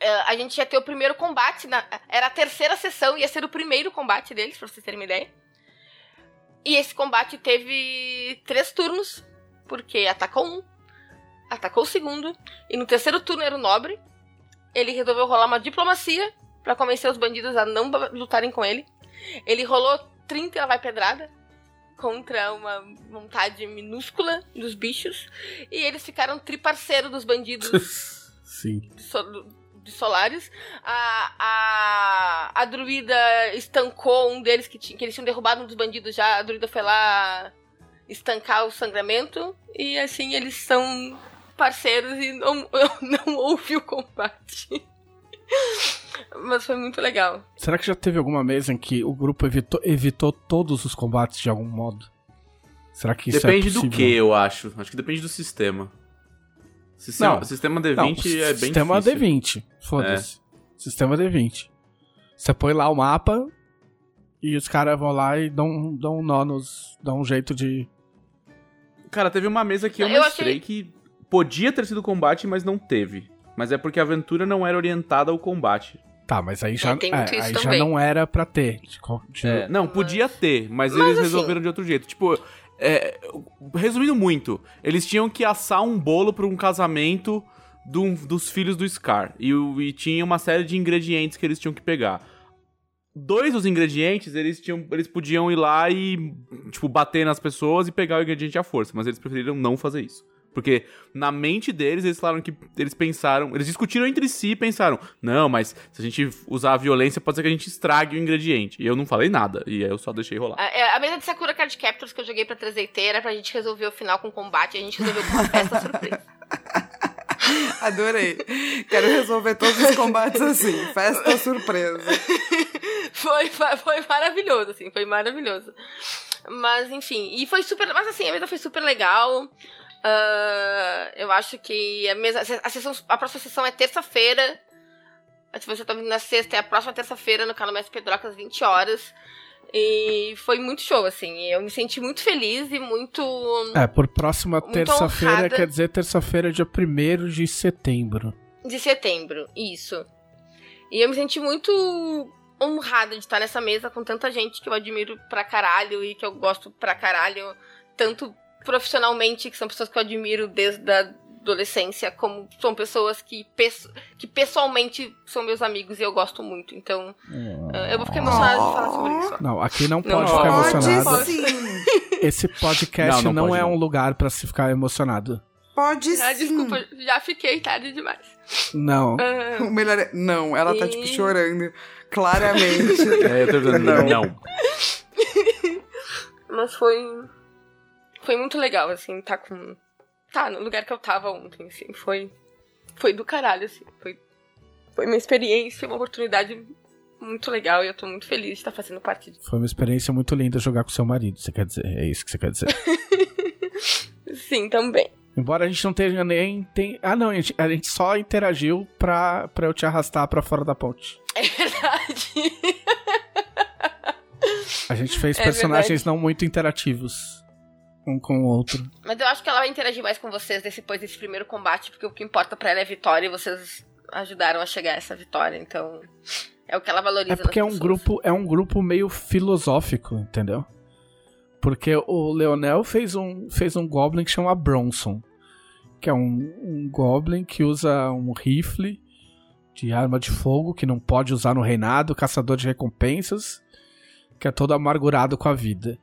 É, a gente ia ter o primeiro combate, na- era a terceira sessão, ia ser o primeiro combate deles, pra vocês terem uma ideia. E esse combate teve três turnos, porque atacou um, atacou o segundo, e no terceiro turno era o nobre. Ele resolveu rolar uma diplomacia pra convencer os bandidos a não lutarem com ele. Ele rolou 30 e ela vai pedrada contra uma vontade minúscula dos bichos. E eles ficaram triparceiro dos bandidos Sim. de, sol- de Solaris. A, a, a druida estancou um deles que, tinha, que eles tinham derrubado um dos bandidos já. A druida foi lá estancar o sangramento. E assim eles são parceiros e não, não houve o combate. Mas foi muito legal. Será que já teve alguma mesa em que o grupo evitou, evitou todos os combates de algum modo? Será que isso depende é do que, eu acho. Acho que depende do sistema. Sistema, Não. sistema Não, D20 é bem sistema difícil. D20. Foda-se. Sistema D20. Você põe lá o mapa e os caras vão lá e dão, dão um nó nos. dão um jeito de. Cara, teve uma mesa que eu, Eu mestrei achei- que podia ter sido combate, mas não teve. Mas é porque a aventura não era orientada ao combate. Tá, mas aí já, É, muito é, aí já não era pra ter. De qual- de- É, não, podia ter, mas, Mas eles assim- resolveram de outro jeito. Tipo, é, resumindo muito, eles tinham que assar um bolo pra um casamento do- dos filhos do Scar. E, e tinha uma série de ingredientes que eles tinham que pegar. Dois dos ingredientes, eles, tinham, eles podiam ir lá e, tipo, bater nas pessoas e pegar o ingrediente à força, mas eles preferiram não fazer isso. Porque na mente deles, eles falaram que eles pensaram, eles discutiram entre si e pensaram: não, mas se a gente usar a violência, pode ser que a gente estrague o ingrediente. E eu não falei nada, e aí eu só deixei rolar. A, é, a mesa de Sakura Card Captors que eu joguei pra 3DT era pra gente resolver o final com combate. A gente resolveu com uma festa surpresa. Adorei. Quero resolver todos os combates assim. Festa surpresa. foi, foi maravilhoso, assim, foi maravilhoso. Mas, enfim, e foi super. Mas assim, a mesa foi super legal. Ah, eu acho que a mesa. A, sessão, a próxima sessão é terça-feira. Se você tá vindo na sexta, é a próxima terça-feira no canal Mestre Pedroca às 20 horas. E foi muito show, assim. Eu me senti muito feliz e muito. É, por próxima terça-feira, quer dizer terça-feira, dia 1 de setembro. De setembro, isso. E eu me senti muito honrada de estar nessa mesa com tanta gente que eu admiro pra caralho e que eu gosto pra caralho, tanto profissionalmente, que são pessoas que eu admiro desde a adolescência, como são pessoas que, pesso- que pessoalmente são meus amigos e eu gosto muito. Então, eh, eu vou ficar emocionada de falar sobre isso. Não, aqui não Não pode pode. ficar Pode emocionado. sim. Esse podcast Não, não, não pode, é não. um lugar pra se ficar emocionado. Pode Ah, sim. desculpa, já fiquei tarde demais. Não. Ah, O melhor é... Não, ela tá, tipo, E- chorando. Claramente. É, eu tô dizendo, Não. não. Mas foi. Foi muito legal, assim, tá com. Tá, no lugar que eu tava ontem, assim. Foi. Foi do caralho, assim. Foi, foi uma experiência, uma oportunidade muito legal e eu tô muito feliz de estar fazendo parte disso. Foi uma experiência muito linda jogar com seu marido, você quer dizer. É isso que você quer dizer. Sim, também. Embora a gente não tenha nem. Tem... Ah, não, a gente, a gente só interagiu pra, pra eu te arrastar pra fora da ponte. É verdade. A gente fez É personagens verdade. não muito interativos um com o outro. Mas eu acho que ela vai interagir mais com vocês depois desse primeiro combate, porque o que importa pra ela é a vitória e vocês ajudaram a chegar a essa vitória, então. É o que ela valoriza. É porque é um grupo, é um grupo meio filosófico, entendeu? Porque o Leonel fez um, fez um Goblin que chama Bronson. Que é um, um Goblin que usa um rifle de arma de fogo que não pode usar no reinado, caçador de recompensas, que é todo amargurado com a vida.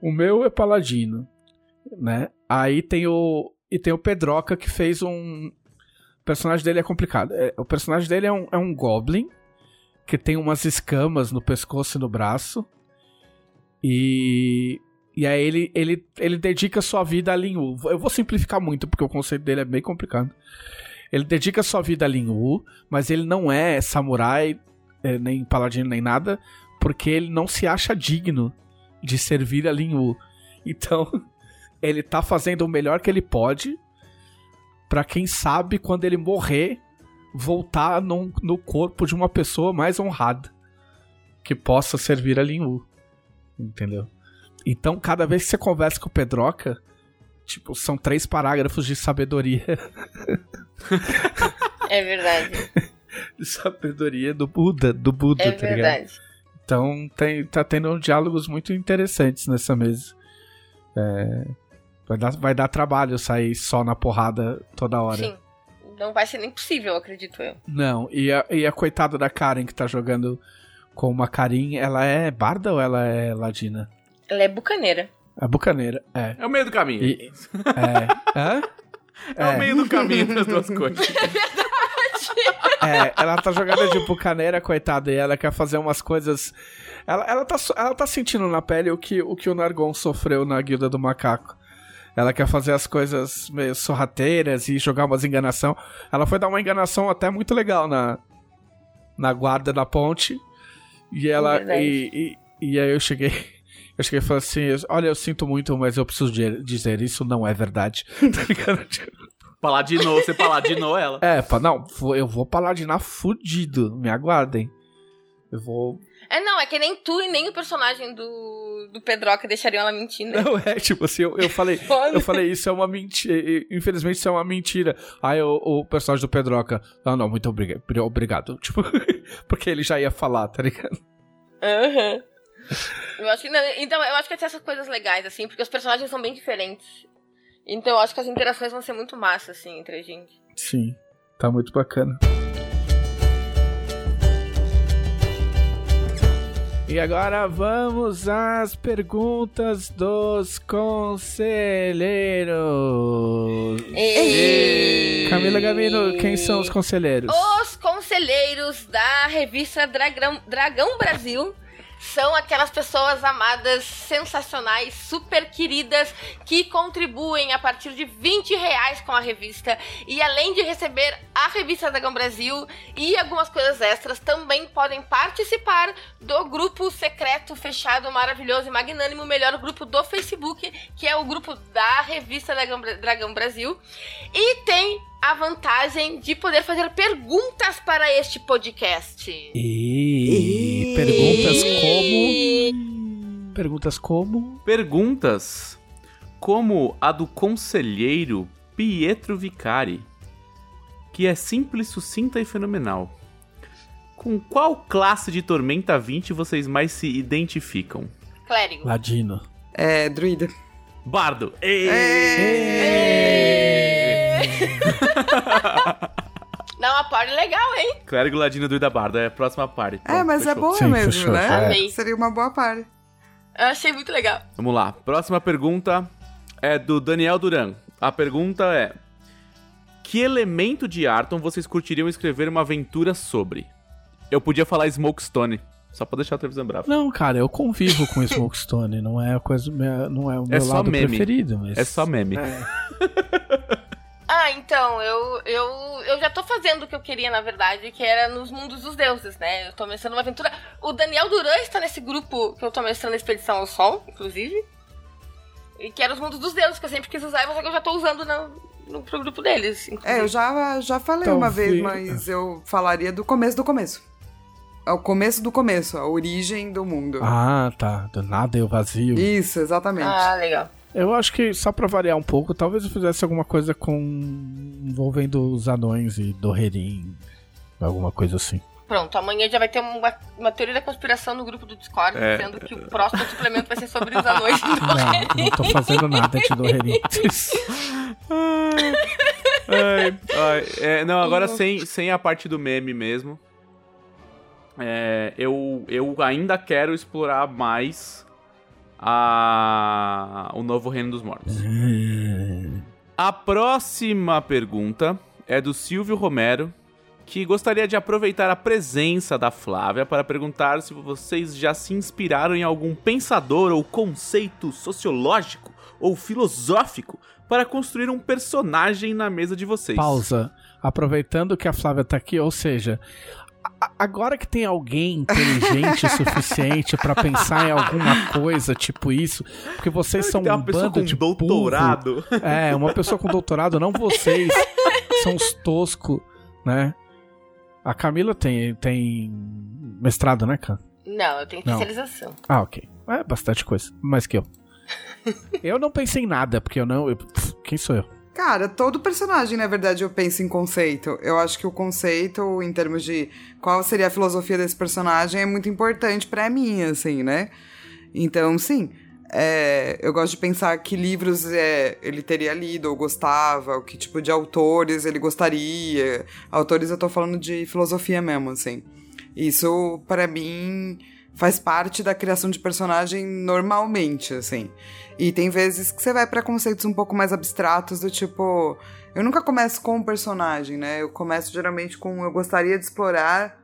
O meu é paladino, né? Aí tem o e tem o Pedroca que fez um o personagem dele é complicado. É, o personagem dele é um, é um Goblin que tem umas escamas no pescoço e no braço. E e aí ele, ele, ele dedica sua vida a Lin Wu. Eu vou simplificar muito porque o conceito dele é bem complicado. Ele dedica sua vida a Lin Wu, mas ele não é samurai, eh, nem paladino, nem nada, porque ele não se acha digno de servir a Lin Wu. Então, ele tá fazendo o melhor que ele pode pra quem sabe quando ele morrer voltar num- no corpo de uma pessoa mais honrada que possa servir a Lin Wu. Entendeu? Então, cada vez que você conversa com o Pedroca, tipo, são três parágrafos de sabedoria. É verdade. de sabedoria do Buda, do Buda, É tá ligado? Verdade. Então tem, tá tendo diálogos muito interessantes nessa mesa. É, vai, dar, vai dar trabalho sair só na porrada toda hora. Sim. Não vai ser nem possível, acredito eu. Não, e a, e a coitada da Karen que tá jogando com uma Karin, ela é barda ou ela é ladina? Ela é bucaneira. A bucaneira, é. É o meio do caminho. E, é. Hã? É, o meio do caminho das duas coisas. É, ela tá jogando de bucaneira, coitada, e ela quer fazer umas coisas. Ela, ela, tá, ela tá sentindo na pele o que, o que o Nargon sofreu na Guilda do Macaco. Ela quer fazer as coisas meio sorrateiras e jogar umas enganação. Ela foi dar uma enganação até muito legal na, na guarda da ponte. E ela. Verdade. E, e, e aí eu cheguei. Eu cheguei e falei assim: Olha, eu sinto muito, mas eu preciso dizer, isso não é verdade. Tá ligado? Paladinou, você paladinou ela. é, não, vou- eu vou paladinar fudido. Me aguardem. Eu vou. É, não, é que nem tu e nem o personagem do, do Pedroca deixariam ela mentir, né? Não, é tipo assim, eu, eu falei. Eu falei, isso é uma mentira. Infelizmente, isso é uma mentira. Aí o, o personagem do Pedroca. Não, não, muito obriga- obrigado. Tipo, porque ele já ia falar, tá ligado? Aham. Eu acho que não, então, eu acho que ter essas coisas legais, assim, porque os personagens são bem diferentes. Então eu acho que as interações vão ser muito massa, assim, entre a gente. Sim, tá muito bacana. E agora vamos às perguntas dos conselheiros. E... Camila Gavino, quem são os conselheiros? Os conselheiros da revista Dragão, Dragão Brasil são aquelas pessoas amadas, sensacionais, super queridas, que contribuem a partir de 20 reais com a revista. E além de receber a revista Dragão Brasil e algumas coisas extras, também podem participar do grupo secreto, fechado, maravilhoso e magnânimo, melhor grupo do Facebook, que é o grupo da revista Dragão, Brasil. E tem a vantagem de poder fazer perguntas para este podcast. E, perguntas como. Perguntas como. Perguntas como a do conselheiro Pietro Vicari, que é simples, sucinta e fenomenal. Com qual classe de Tormenta 20 vocês mais se identificam? Clérigo. Ladino. É, druida. Bardo. Dá uma party legal, hein? Clérigo Ladino Druida Bardo, é a próxima parte. É, mas é fechou. boa Sim, mesmo, fechou, né? é. Seria uma boa par. Eu achei muito legal. Vamos lá. Próxima pergunta é do Daniel Duran. A pergunta é: Que elemento de Arton vocês curtiriam escrever uma aventura sobre? Eu podia falar Smokestone, só pra deixar a televisão brava. Não, cara, eu convivo com Smokestone. Não é a coisa. Não é o meu É só lado meme. preferido, mas. É só meme. Ah, então, eu, eu, eu já tô fazendo o que eu queria, na verdade, que era nos mundos dos deuses, né? Eu tô mestrando uma aventura. O Daniel Duran está nesse grupo que eu tô mestrando a Expedição ao Sol, inclusive. E que era os mundos dos deuses, que eu sempre quis usar, mas é que eu já tô usando no, no, pro grupo deles. inclusive. É, eu já, já falei Então, uma vez, mas eu falaria do começo do começo. É o começo do começo, a origem do mundo. Ah, tá. Do nada eu vazio. Isso, exatamente. Ah, legal. Eu acho que, só pra variar um pouco, talvez eu fizesse alguma coisa com. envolvendo os anões e Dorrerim. Alguma coisa assim. Pronto, amanhã já vai ter uma, uma teoria da conspiração no grupo do Discord, É. dizendo que o próximo suplemento vai ser sobre os anões. Não, não tô fazendo nada de Dorrerim. Ai, ai, é, não, agora sem, sem a parte do meme mesmo. É, eu, eu ainda quero explorar mais a, o novo Reino dos Mortos. A próxima pergunta é do Silvio Romero, que gostaria de aproveitar a presença da Flávia para perguntar se vocês já se inspiraram em algum pensador ou conceito sociológico ou filosófico para construir um personagem na mesa de vocês. Pausa. Aproveitando que a Flávia tá aqui, ou seja, agora que tem alguém inteligente o suficiente pra pensar em alguma coisa tipo isso, porque vocês são Tem um uma pessoa bando com de doutorado. burro. É, uma pessoa com doutorado, não vocês, são os toscos, né? A Camila tem, tem mestrado, né, cara? Não, eu tenho especialização. Ah, ok. É bastante coisa. Mais que eu. eu não pensei em nada, porque eu não. eu- quem sou eu? Cara, todo personagem, na verdade, eu penso em conceito. Eu acho que o conceito, em termos de qual seria a filosofia desse personagem, é muito importante pra mim, assim, né? Então, sim. é, eu gosto de pensar que livros é, ele teria lido ou gostava, que tipo de autores ele gostaria. Autores eu tô falando de filosofia mesmo, assim. Isso, pra mim, faz parte da criação de personagem normalmente, assim. E tem vezes que você vai pra conceitos um pouco mais abstratos, do tipo. Eu nunca começo com um personagem, né? Eu começo geralmente com. Eu gostaria de explorar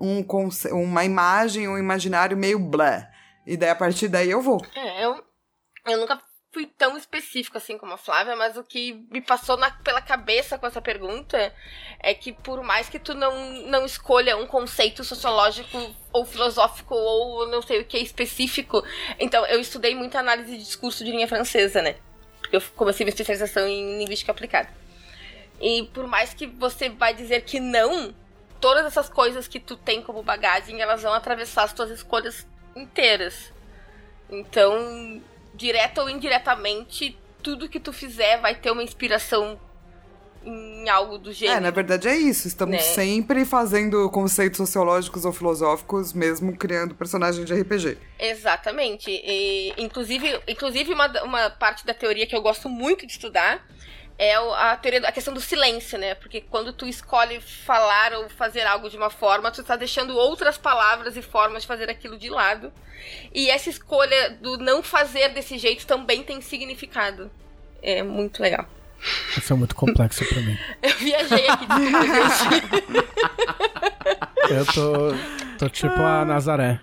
um conce- uma imagem, um imaginário meio blé. E daí a partir daí eu vou. É, eu, eu nunca fui tão específico assim como a Flávia, mas o que me passou na- pela cabeça com essa pergunta é que por mais que tu não, não escolha um conceito sociológico ou filosófico ou não sei o que específico, então eu estudei muita análise de discurso de linha francesa, né? Porque eu comecei minha especialização em linguística aplicada. E por mais que você vai dizer que não, todas essas coisas que tu tem como bagagem, elas vão atravessar as tuas escolhas inteiras. Então, direta ou indiretamente, tudo que tu fizer vai ter uma inspiração em algo do É, gênero. na verdade é isso. Estamos Né? sempre fazendo conceitos sociológicos ou filosóficos, mesmo criando personagens de RPG. Exatamente. E, inclusive, inclusive uma, uma parte da teoria que eu gosto muito de estudar é a teoria a questão do silêncio, né? Porque quando tu escolhe falar ou fazer algo de uma forma, tu tá deixando outras palavras e formas de fazer aquilo de lado. E essa escolha do não fazer desse jeito também tem significado. É muito legal. Isso é muito complexo pra mim. Eu viajei aqui, desculpa, gente. Eu tô. tô tipo a Nazaré.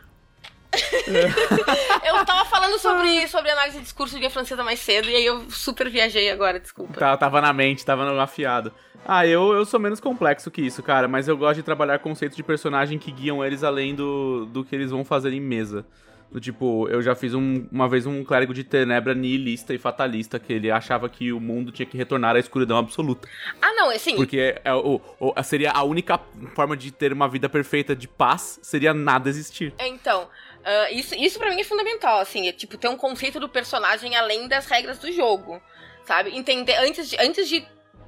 Eu tava falando sobre, sobre análise de discurso de língua francesa mais cedo, e aí eu super viajei agora, desculpa. Tá, tava na mente, tava no afiado. Ah, eu, eu sou menos complexo que isso, cara, mas eu gosto de trabalhar conceitos de personagem que guiam eles além do, do que eles vão fazer em mesa. Do tipo, eu já fiz um- uma vez um clérigo de tenebra nihilista e fatalista, que ele achava que o mundo tinha que retornar à escuridão absoluta. Ah, não, assim, Porque é, o, o- seria a única forma de ter uma vida perfeita de paz, seria nada existir. É, Então, ah, isso, isso para mim é fundamental, assim, é tipo ter um conceito do personagem além das regras do jogo, sabe? Entender antes de, antes de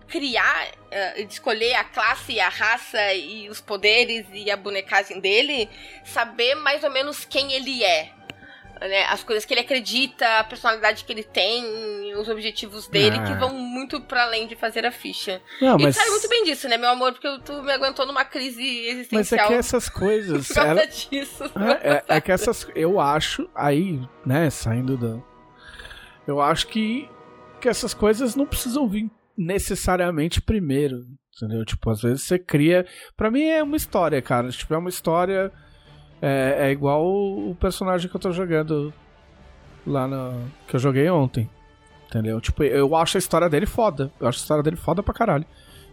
criar, ah, de escolher a classe, a raça e os poderes e a bonecagem dele, saber mais ou menos quem ele é. Né? As coisas que ele acredita, a personalidade que ele tem, os objetivos dele, Ah. que vão muito para além de fazer a ficha. Não, E mas, tu sabe muito bem disso, né, meu amor? Porque tu me aguentou numa crise mas é existencial que essas coisas. por causa ela- disso. É, é- é que essas. Eu acho, aí, né, saindo da. Eu acho que, que essas coisas não precisam vir necessariamente primeiro. Entendeu? Tipo, às vezes você cria. Pra mim é uma história, cara. Tipo, é uma história. É, é igual o personagem que eu tô jogando lá no. que eu joguei ontem. Entendeu? Tipo, eu acho a história dele foda. Eu acho a história dele foda pra caralho.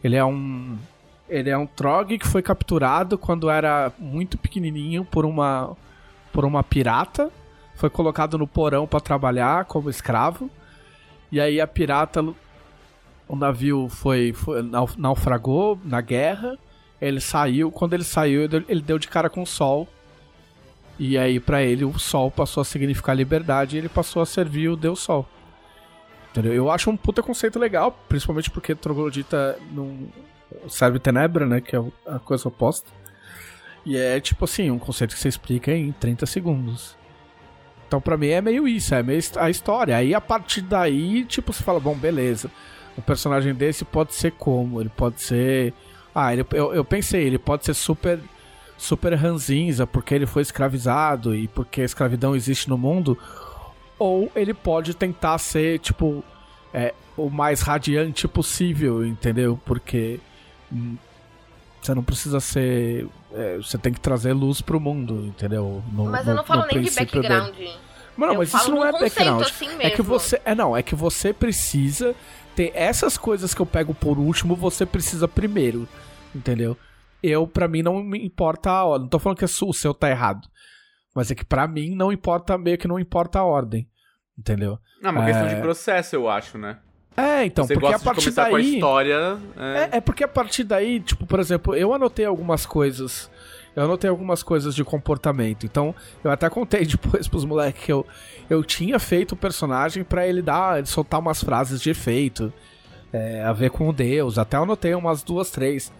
Ele é um. Ele é um Trog que foi capturado quando era muito pequenininho por uma por uma pirata, foi colocado no porão pra trabalhar como escravo. E aí a pirata o navio foi, foi nau- naufragou na guerra. Ele saiu, quando ele saiu, ele deu de cara com o sol. E aí pra ele o sol passou a significar liberdade e ele passou a servir o Deus Sol. Entendeu? Eu acho um puta conceito legal, principalmente porque Troglodita não serve Tenebra, né? Que é a coisa oposta. E é tipo assim, um conceito que você explica em 30 segundos. Então pra mim é meio isso, é meio a história. Aí a partir daí, tipo, você fala, bom, beleza. Um personagem desse pode ser como? Ele pode ser. Ah, ele, eu, eu pensei, ele pode ser super. Super ranzinza, porque ele foi escravizado e porque a escravidão existe no mundo. Ou ele pode tentar ser, tipo, é, o mais radiante possível, entendeu? Porque hum, você não precisa ser. é, você tem que trazer luz pro mundo, entendeu? No- Mas no- eu não falo no nem de princípio dele. background. Mano, Eu mas isso não é background. assim É que você. É não, é que você precisa ter essas coisas que eu pego por último, você precisa primeiro. Entendeu? Eu, pra mim, não me importa a ordem. Não tô falando que o seu tá errado. Mas é que pra mim não importa, meio que não importa a ordem. Entendeu? É uma questão É. de processo, eu acho, né? É, então, Você porque a partir começar com a daí. história. É... É, é porque a partir daí, tipo, por exemplo, eu anotei algumas coisas. Eu anotei algumas coisas de comportamento. Então, eu até contei depois pros moleques que eu, eu tinha feito o personagem pra ele dar, ele soltar umas frases de efeito. é, a ver com o Deus. Até anotei umas duas, três.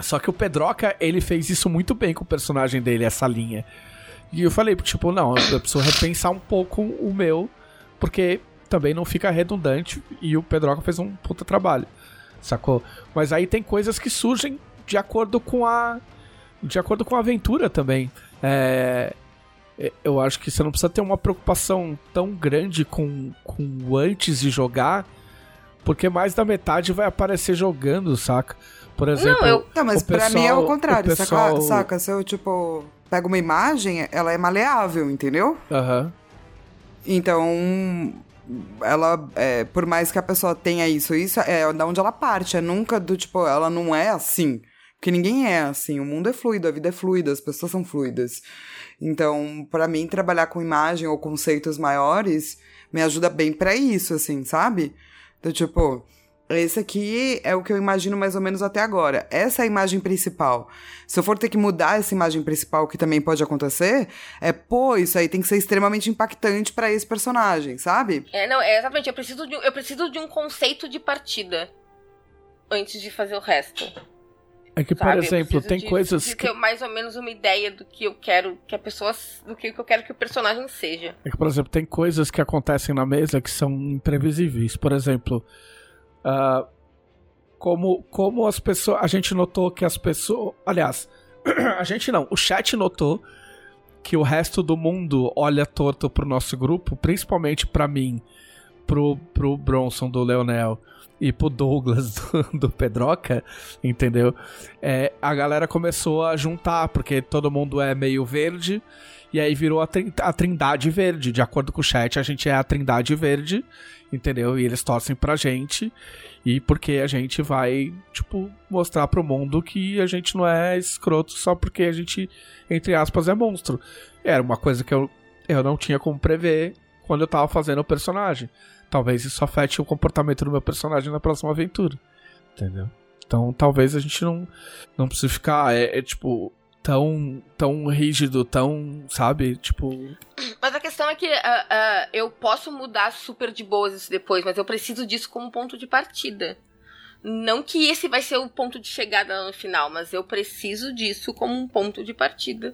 Só que o Pedroca, ele fez isso muito bem com o personagem dele, essa linha. E eu falei, tipo, não, eu preciso repensar um pouco o meu, porque também não fica redundante e o Pedroca fez um puta trabalho, sacou? Mas aí tem coisas que surgem de acordo com a de acordo com a aventura também. É, eu acho que você não precisa ter uma preocupação tão grande com, com antes de jogar, porque mais da metade vai aparecer jogando, saca? Por exemplo, eu- Não, mas o pra mim é o contrário, o pessoal- saca? Saca? Se eu, tipo, pego uma imagem, ela é maleável, entendeu? Aham. Então, ela, é, por mais que a pessoa tenha isso, isso é da onde ela parte. É nunca do tipo, ela não é assim. Porque ninguém é assim. O mundo é fluido, a vida é fluida, as pessoas são fluidas. Então, pra mim, trabalhar com imagem ou conceitos maiores me ajuda bem pra isso, assim, sabe? Do tipo, esse aqui é o que eu imagino mais ou menos até agora. Essa é a imagem principal. Se eu for ter que mudar essa imagem principal, que também pode acontecer, é, pô, isso aí tem que ser extremamente impactante pra esse personagem, sabe? É, não, é exatamente. Eu preciso, de, um- eu preciso de um conceito de partida antes de fazer o resto. É que, por sabe? Eu exemplo, tem de- coisas de que ter mais ou menos uma ideia do que eu quero que a pessoa. do que eu quero que o personagem seja. É que, por exemplo, tem coisas que acontecem na mesa que são imprevisíveis. Por exemplo, ah, como, como as pessoas. A gente notou que as pessoas. Aliás, a gente não, o chat notou que o resto do mundo olha torto pro nosso grupo, principalmente pra mim, pro, pro Bronson do Leonel e pro Douglas do, do Pedroca, entendeu? É, a galera começou a juntar, porque todo mundo é meio verde E aí virou a, a Trindade Verde. De acordo com o chat, a gente é a Trindade Verde, entendeu? E eles torcem pra gente. E porque a gente vai, tipo, mostrar pro mundo que a gente não é escroto só porque a gente, entre aspas, é monstro. Era uma coisa que eu, eu não tinha como prever quando eu tava fazendo o personagem. Talvez isso afete o comportamento do meu personagem na próxima aventura. Entendeu? Então talvez a gente não, não precise ficar, é, é, tipo, tão, tão rígido, tão, sabe? Tipo. Mas a questão é que ah, ah, eu posso mudar super de boas isso depois, mas eu preciso disso como ponto de partida. Não que esse vai ser o ponto de chegada no final, mas eu preciso disso como um ponto de partida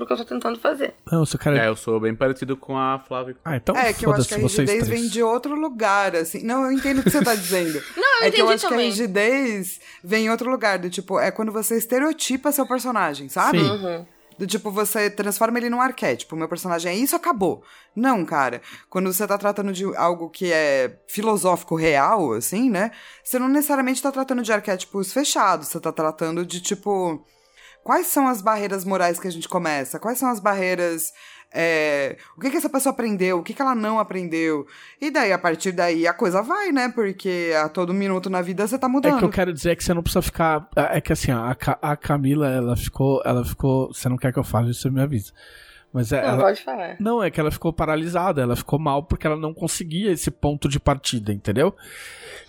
pro que eu tô tentando fazer. Não, cara. É, eu sou bem parecido com a Flávia. Ah, então É, que eu acho que a rigidez vem de outro lugar, assim. Não, eu entendo o que você tá dizendo. Não, eu é que eu entendi acho que a também. rigidez vem em outro lugar, do tipo, é quando você estereotipa seu personagem, sabe? Sim. Uhum. Do tipo, você transforma ele num arquétipo. Meu personagem é isso, acabou. Não, cara. Quando você tá tratando de algo que é filosófico real, assim, né? Você não necessariamente tá tratando de arquétipos fechados. Você tá tratando de, tipo. Quais são as barreiras morais que a gente começa? Quais são as barreiras. é, o que, que essa pessoa aprendeu? O que, que ela não aprendeu? E daí, a partir daí, a coisa vai, né? Porque a todo minuto na vida você tá É mudando. que eu quero dizer que você não precisa ficar. É que assim, a, a Camila, ela ficou. Ela ficou. Você não quer que eu fale, você me avisa. Mas é, Não, ela, pode falar. Não, é que ela ficou paralisada, ela ficou mal porque ela não conseguia esse ponto de partida, entendeu?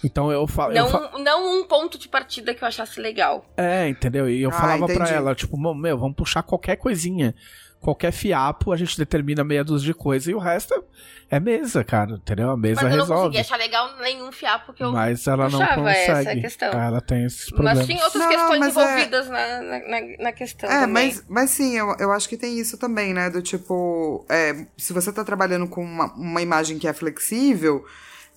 Então eu falo. Não, fa... não um ponto de partida que eu achasse legal. É, entendeu? E eu Ah, falava pra entendi. ela, tipo, "Mô, meu, vamos puxar qualquer coisinha. Qualquer fiapo, a gente determina meia dúzia de coisa e o resto é mesa, cara, entendeu? A mesa Mas eu não resolve. consegui achar legal nenhum fiapo que eu. Mas ela não puxava, essa é a consegue. questão. Ela tem esses problemas. Mas tinha outras Não, não, questões é- envolvidas na, na, na- na questão. É, também. mas, mas sim, eu, eu acho que tem isso também, né? Do tipo, é, se você tá trabalhando com uma, uma imagem que é flexível,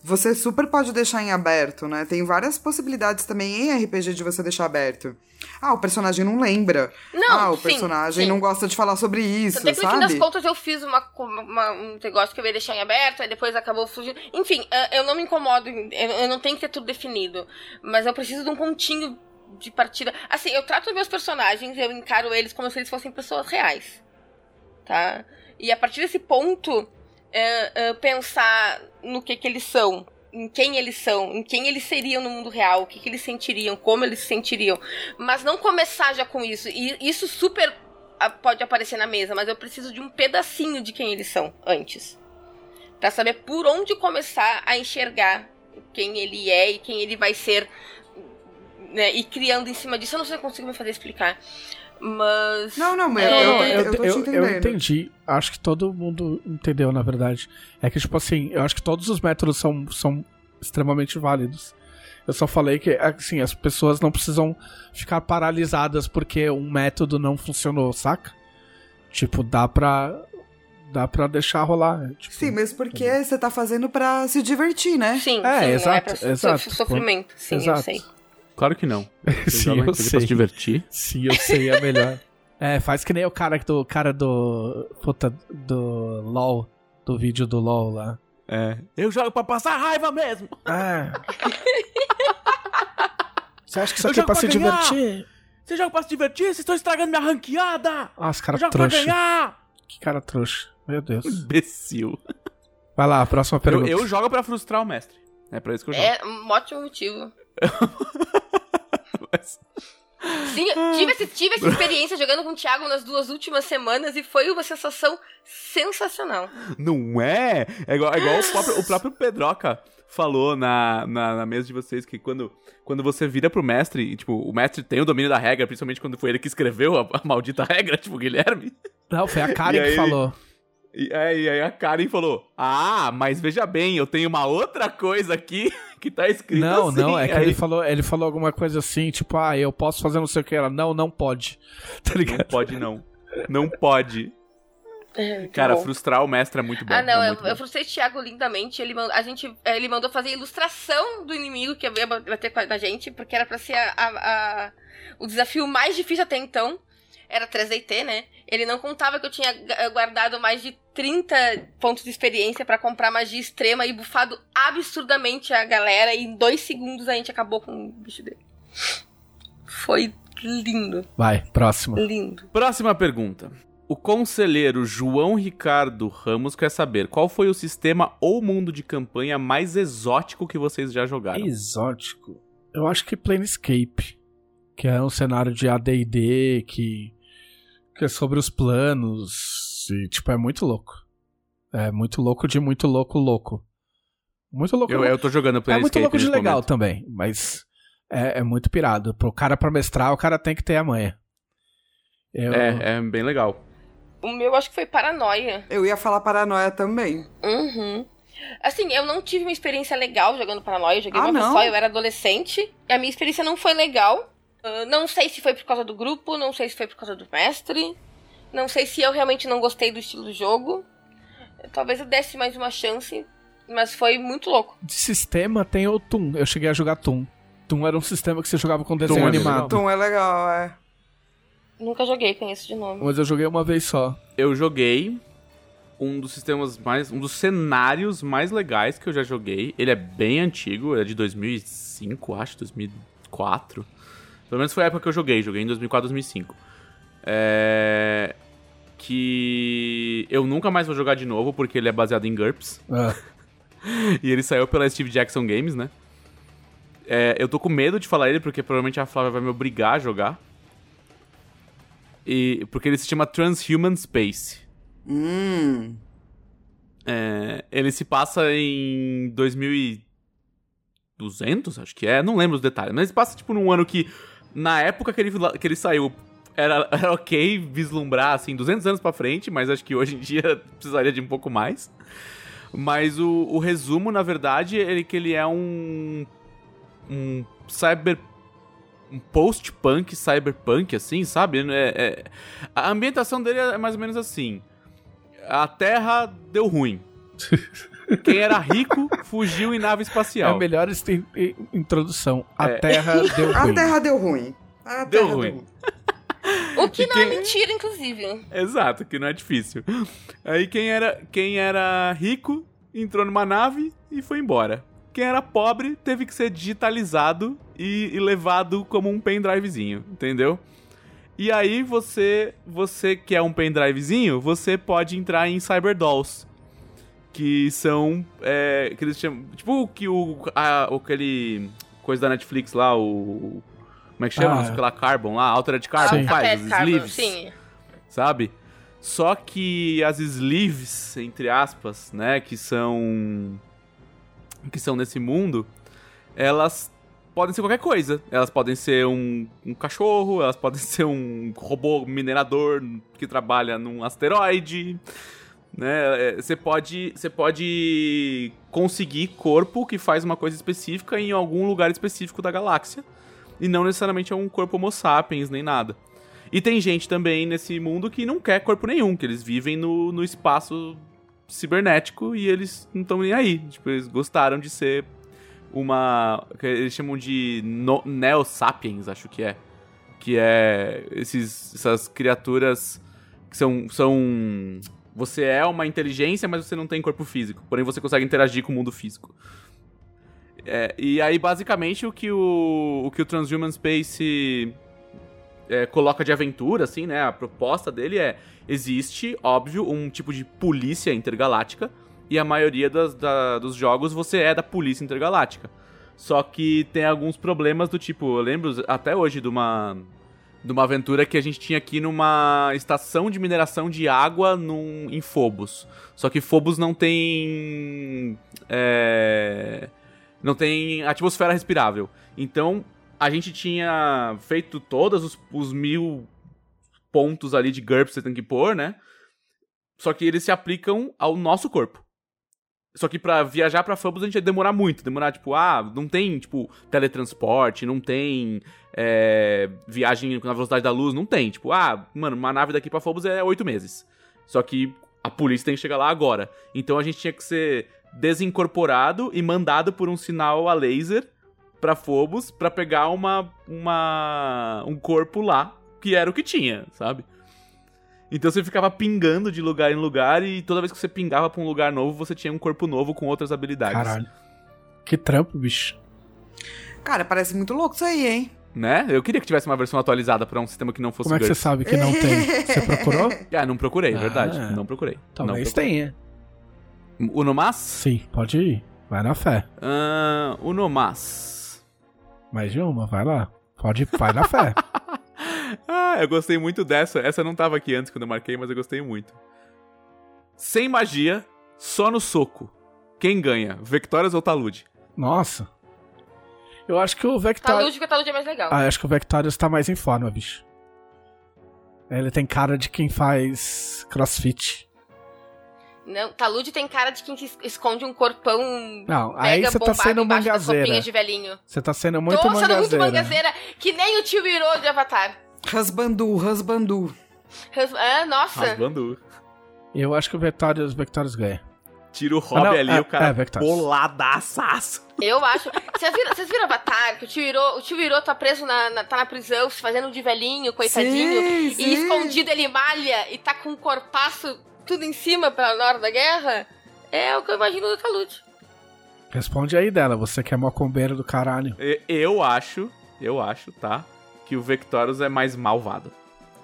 você super pode deixar em aberto, né? Tem várias possibilidades também em RPG de você deixar aberto. Ah, o personagem não lembra. Não, ah, o sim, personagem sim. não gosta de falar sobre isso, Tanto que no fim das sabe? contas eu fiz uma, uma- um negócio que eu ia deixar em aberto, aí depois acabou fugindo. Enfim, eh, eu não me incomodo, eu eu não tenho que ter tudo definido. Mas eu preciso de um pontinho de partida. Assim, eu trato meus personagens, eu encaro eles como se eles fossem pessoas reais. Tá? E a partir desse ponto, eh, pensar no que, que eles são. Em quem eles são, em quem eles seriam no mundo real, o que, que eles sentiriam, como eles se sentiriam. Mas não começar já com isso. E isso super pode aparecer na mesa, mas eu preciso de um pedacinho de quem eles são antes. Pra saber por onde começar a enxergar quem ele é e quem ele vai ser. Né, e criando em cima disso. Eu não sei se eu consigo me fazer explicar. Mas. Não, não, mas É, eu, eu, eu eu- eu entendendo. entendi. Acho que todo mundo entendeu, na verdade. É que, tipo assim, eu acho que todos os métodos são, são extremamente válidos. Eu só falei que, assim, as pessoas não precisam ficar paralisadas porque um método não funcionou, saca? Tipo, dá pra. Dá pra deixar rolar. Tipo, Sim, mas porque você tá fazendo pra se divertir, né? Sim, É, sim, não é exato, pra so- exato. sofrimento. Sim, eu Exato. sei. Claro que não. Você Sim, eu RPG pra sei. se divertir. Sim, eu sei, é melhor. é, faz que nem o cara do. cara do. Puta, do LOL. Do vídeo do LOL lá. É. Eu jogo pra passar raiva mesmo. É. Você acha que isso Eu aqui é pra pra se ganhar. divertir? Você joga pra se divertir? Vocês estão estragando minha ranqueada. Nossa, Eu cara jogo pra ganhar. Que cara trouxa. Meu Deus. Imbecil. Vai lá, próxima Eu, pergunta. eu jogo pra frustrar o mestre. É pra isso que eu jogo. É um ótimo motivo. Mas- Sim, eu tive, esse- tive essa experiência jogando com o Thiago nas duas últimas semanas e foi uma sensação sensacional. Não é? É igual, é igual o, próprio, o próprio Pedroca falou na, na, na mesa de vocês que quando, quando você vira pro mestre, e, tipo, o mestre tem o domínio da regra, principalmente quando foi ele que escreveu a, a maldita regra, tipo, o Guilherme. Não, foi a Karen aí- que falou. E, é, e aí a Karen falou: Ah, mas veja bem, eu tenho uma outra coisa aqui que tá escrito Não, assim. não, é que Aí- ele falou, ele falou alguma coisa assim, tipo, ah, eu posso fazer não sei o que. Ela, não, não pode. Tá Não ligado? pode, não. Não pode. É, Cara, bom. frustrar o mestre é muito bom. Ah, não, é eu, bom. eu frustrei o Thiago lindamente. Ele mandou, a gente, eh, ele mandou fazer ilustração do inimigo que ia bater com a da gente, porque era pra ser a, a- a- o desafio mais difícil até então. Era 3DT, né? Ele não contava que eu tinha gu- guardado mais de 30 pontos de experiência pra comprar magia extrema e bufado absurdamente a galera. E em dois segundos a gente acabou com o bicho dele. Foi lindo, Vai, próximo. lindo. Próxima pergunta. O O conselheiro João Ricardo Ramos quer saber qual foi o sistema ou mundo de campanha mais exótico que vocês já jogaram. Exótico. Eu acho que Planescape, que é um cenário de AD&D que que é sobre os planos e tipo é muito louco. É muito louco de muito louco louco. Muito louco. Eu, eu tô jogando é muito louco de legal momento. também, mas é, é muito pirado. Pro cara pra mestrar, o cara tem que ter a manha. Eu, É, é bem legal. O meu eu acho que foi paranoia. Eu ia falar paranoia também. Uhum. Assim, eu não tive uma experiência legal jogando Paranoia. Eu joguei Ah, uma não? só, eu era adolescente. E a minha experiência não foi legal. Ah, não sei se foi por causa do grupo, não sei se foi por causa do mestre. Não sei se eu realmente não gostei do estilo do jogo. Talvez eu desse mais uma chance. Mas foi muito louco. De sistema tem o Toon. Eu cheguei a jogar Toon. Toon era um sistema que você jogava com desenho é bem animado. Tom é legal, é. Nunca joguei, conheço de nome. Mas eu joguei uma vez só. Eu joguei um dos sistemas mais. um dos cenários mais legais que eu já joguei. Ele é bem antigo, ele é de 2005, acho, 2004. Pelo menos foi a época que eu joguei, joguei em 2004, 2005. É. Que eu nunca mais vou jogar de novo porque ele é baseado em GURPS. Ah, E ele saiu pela Steve Jackson Games, né? É, eu tô com medo de falar ele porque provavelmente a Flávia vai me obrigar a jogar. E, porque ele se chama Transhuman Space. Hum. É, ele se passa em 2200, acho que é, não lembro os detalhes, mas se passa tipo num ano que na época que ele, que ele saiu era, era ok vislumbrar assim 200 anos pra frente, mas acho que hoje em dia precisaria de um pouco mais. Mas o, o resumo, na verdade, é que ele é um um cyber um post-punk, cyberpunk, assim, sabe? É, é- a ambientação dele é mais ou menos assim. A Terra deu ruim. Quem era rico fugiu em nave é a espacial. melhor introdução. A É. Terra deu A ruim. terra deu ruim. A Deu terra ruim. O que não é mentira, inclusive. Exato, que não é difícil. Aí quem era, quem era rico entrou numa nave e foi embora. Quem era pobre teve que ser digitalizado e, e levado como um pendrivezinho, entendeu? E aí você, você que é um pendrivezinho, você pode entrar em Cyberdolls. Que são. É, que eles chamam. Tipo o que o. A, aquele. Coisa da Netflix lá, o. Como é que chama? Ah. Lá, Carbon lá, Altered Carbon Sim. faz, Café, os Carbon, sleeves Sim. sabe? Só que as sleeves, entre aspas, né, que são que são nesse mundo, elas podem ser qualquer coisa. Elas podem ser um, um cachorro, elas podem ser um robô minerador que trabalha num asteroide, né? É, Você pode, você pode conseguir corpo que faz uma coisa específica em algum lugar específico da galáxia. E não necessariamente é um corpo homo sapiens, nem nada. E tem gente também nesse mundo que não quer corpo nenhum, que eles vivem no, no espaço cibernético e eles não estão nem aí. Tipo, eles gostaram de ser uma. que eles chamam de no, Neo-Sapiens, acho que é. Que é esses, essas criaturas que são, são. Você é uma inteligência, mas você não tem corpo físico. Porém, você consegue interagir com o mundo físico. É, e aí, basicamente, o que o, o, que o Transhuman Space é, coloca de aventura, assim, né? A proposta dele é: existe, óbvio, um tipo de polícia intergaláctica, e a maioria das, da- dos jogos você é da polícia intergaláctica. Só que tem alguns problemas do tipo, eu lembro até hoje de uma. De uma aventura que a gente tinha aqui numa estação de mineração de água num, em Phobos. Só que Phobos não tem. É, não tem atmosfera respirável. Então, a gente tinha feito todos os, os mil pontos ali de GURPS que você tem que pôr, né? Só que eles se aplicam ao nosso corpo. Só que pra viajar pra Phobos a gente ia demorar muito. Demorar, tipo, ah, não tem, tipo, teletransporte, não tem é, viagem na velocidade da luz, não tem. Tipo, ah, mano, uma nave daqui pra Phobos é oito meses. Só que a polícia tem que chegar lá agora. Então a gente tinha que ser desincorporado e mandado por um sinal a laser pra Phobos pra pegar uma, uma um corpo lá, que era o que tinha, sabe? Então você ficava pingando de lugar em lugar e toda vez que você pingava pra um lugar novo, você tinha um corpo novo com outras habilidades. Caralho. Que trampo, bicho. Cara, parece muito louco isso aí, hein? Né? Eu queria que tivesse uma versão atualizada pra um sistema que não fosse Como é que você sabe que não tem? Você procurou? Ah, não procurei, Ah. verdade. Não procurei. Talvez não procurei. tenha. Unomas? Sim, pode ir. Vai na fé. Ah, Unomas. Mais de uma, vai lá. Pode, vai na fé. Ah, eu gostei muito dessa. Essa não tava aqui antes quando eu marquei, mas eu gostei muito. Sem magia, só no soco. Quem ganha? Vectorias ou Talude? Nossa. Eu acho que o Vectorius. Talude, porque Talude é mais legal. Ah, eu acho que o Vectorius tá mais em forma, bicho. Ele tem cara de quem faz crossfit. Não, Talude tem cara de quem que es- esconde um corpão Não, aí você tá sendo mangazeira. Você tá sendo muito Tô sendo muito mangazeira. mangazeira, que nem o tio Hiro de Avatar. Rasbandu, rasbandu. Res- Ah, nossa. Rasbandu. Eu acho que o Vectorius, Vectorius ganha. Tira o Rob não, ali, é- o cara é, Vectorius. boladaçaço. Eu acho. Vocês viram, vocês viram Avatar? Que o tio Hiro, o tio Hiro tá preso na, na- tá na prisão, se fazendo de velhinho, coitadinho. Sim, E sim. escondido ele malha e tá com um corpaço tudo em cima pra, na hora da guerra. É o que eu imagino do Talude. Responde aí dela, você que é mocombeiro do caralho. Eu acho, eu acho, tá? Que o Vectorius é mais malvado.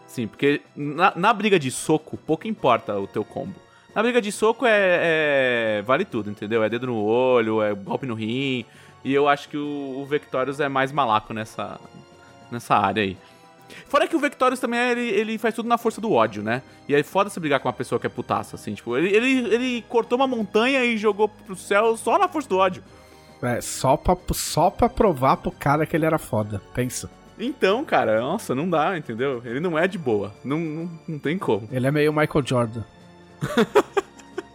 Sim, porque na, na briga de soco, pouco importa o teu combo. Na briga de soco é, é- vale tudo, entendeu? É dedo no olho, é golpe no rim. E eu acho que o, o Vectorius é mais malaco nessa, nessa área aí. Fora que o Vectorius também é, ele, ele faz tudo na força do ódio, né? E é foda você brigar com uma pessoa que é putaça, assim. Tipo, ele, ele, ele cortou uma montanha e jogou pro céu só na força do ódio. É, só pra, só pra provar pro cara que ele era foda. Pensa. Então, cara, nossa, não dá, entendeu? Ele não é de boa. Não, não, não tem como. Ele é meio Michael Jordan.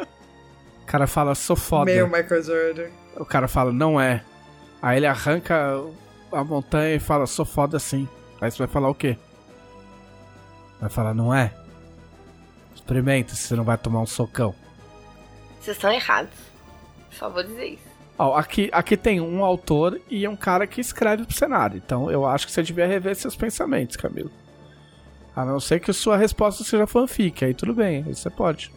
o cara fala, sou foda. Meu Michael Jordan. O cara fala, não é. Aí ele arranca a montanha e fala, sou foda sim. Aí você vai falar o quê? Vai falar, não é? Experimenta se você não vai tomar um socão. Vocês estão errados. Só vou dizer isso. Ó, aqui, aqui tem um autor e um cara que escreve pro cenário. Então eu acho que você devia rever seus pensamentos, Camilo. A não ser que sua resposta seja fanfic, aí tudo bem, aí você pode.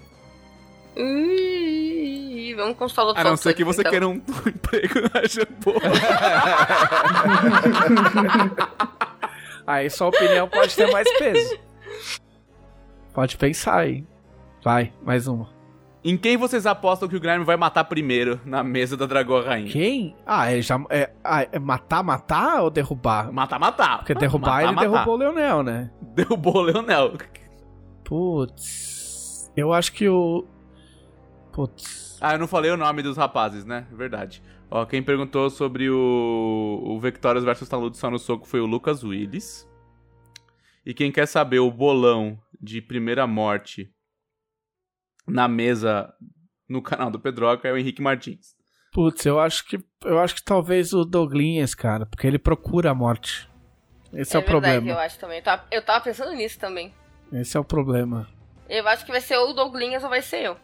Ih, vamos consultar outros A não ser que você então. queira um, um emprego na Jambô. Aí sua opinião pode ter mais peso. Pode pensar aí. Vai, mais uma. Em quem vocês apostam que o Guilherme vai matar primeiro na mesa da Dragão Rainha? Quem? Ah, é, já, é, ah, é matar, matar ou derrubar? Matar, matar. Porque derrubar Matar, ele matar. derrubou o Leonel, né? Derrubou o Leonel. Putz. Eu acho que o. Putz. Ah, eu não falei o nome dos rapazes, né? Verdade. Ó, quem perguntou sobre o, o Vectorious versus Talude só no soco foi o Lucas Willis. E quem quer saber o bolão de primeira morte na mesa no canal do Pedroca é o Henrique Martins. Putz, eu acho que. Eu acho que talvez o Douglinhas, cara, porque ele procura a morte. Esse é, o verdade, problema. eu acho também. Eu tava, eu tava pensando nisso também. Esse é o problema. Eu acho que vai ser ou o Douglinhas ou vai ser eu.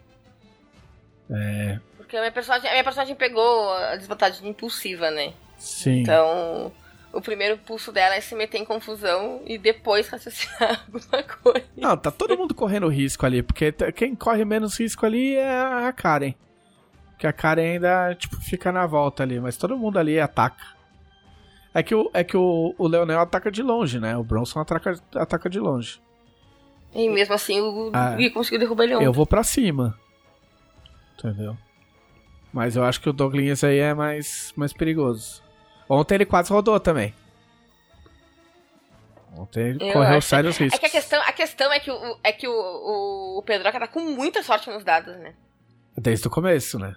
É. Porque a minha personagem, a minha personagem pegou a desvantagem impulsiva, né? Sim. Então, o primeiro pulso dela é se meter em confusão e depois raciocinar alguma coisa. Não, tá todo mundo correndo risco ali, porque quem corre menos risco ali é a Karen. Porque a Karen ainda, tipo, fica na volta ali, mas todo mundo ali ataca. É que o, é que o, o Leonel ataca de longe, né? O Bronson ataca, ataca de longe. E mesmo assim, o Ah. Gui conseguiu derrubar ele ontem. Eu vou pra cima. Entendeu? Mas eu acho que o Douglinhas aí é mais, mais perigoso. Ontem ele quase rodou também. Ontem ele Eu correu acho. sérios riscos. É que a questão, a questão é que, o, é que o, o, o Pedroca tá com muita sorte nos dados, né? Desde o começo, né?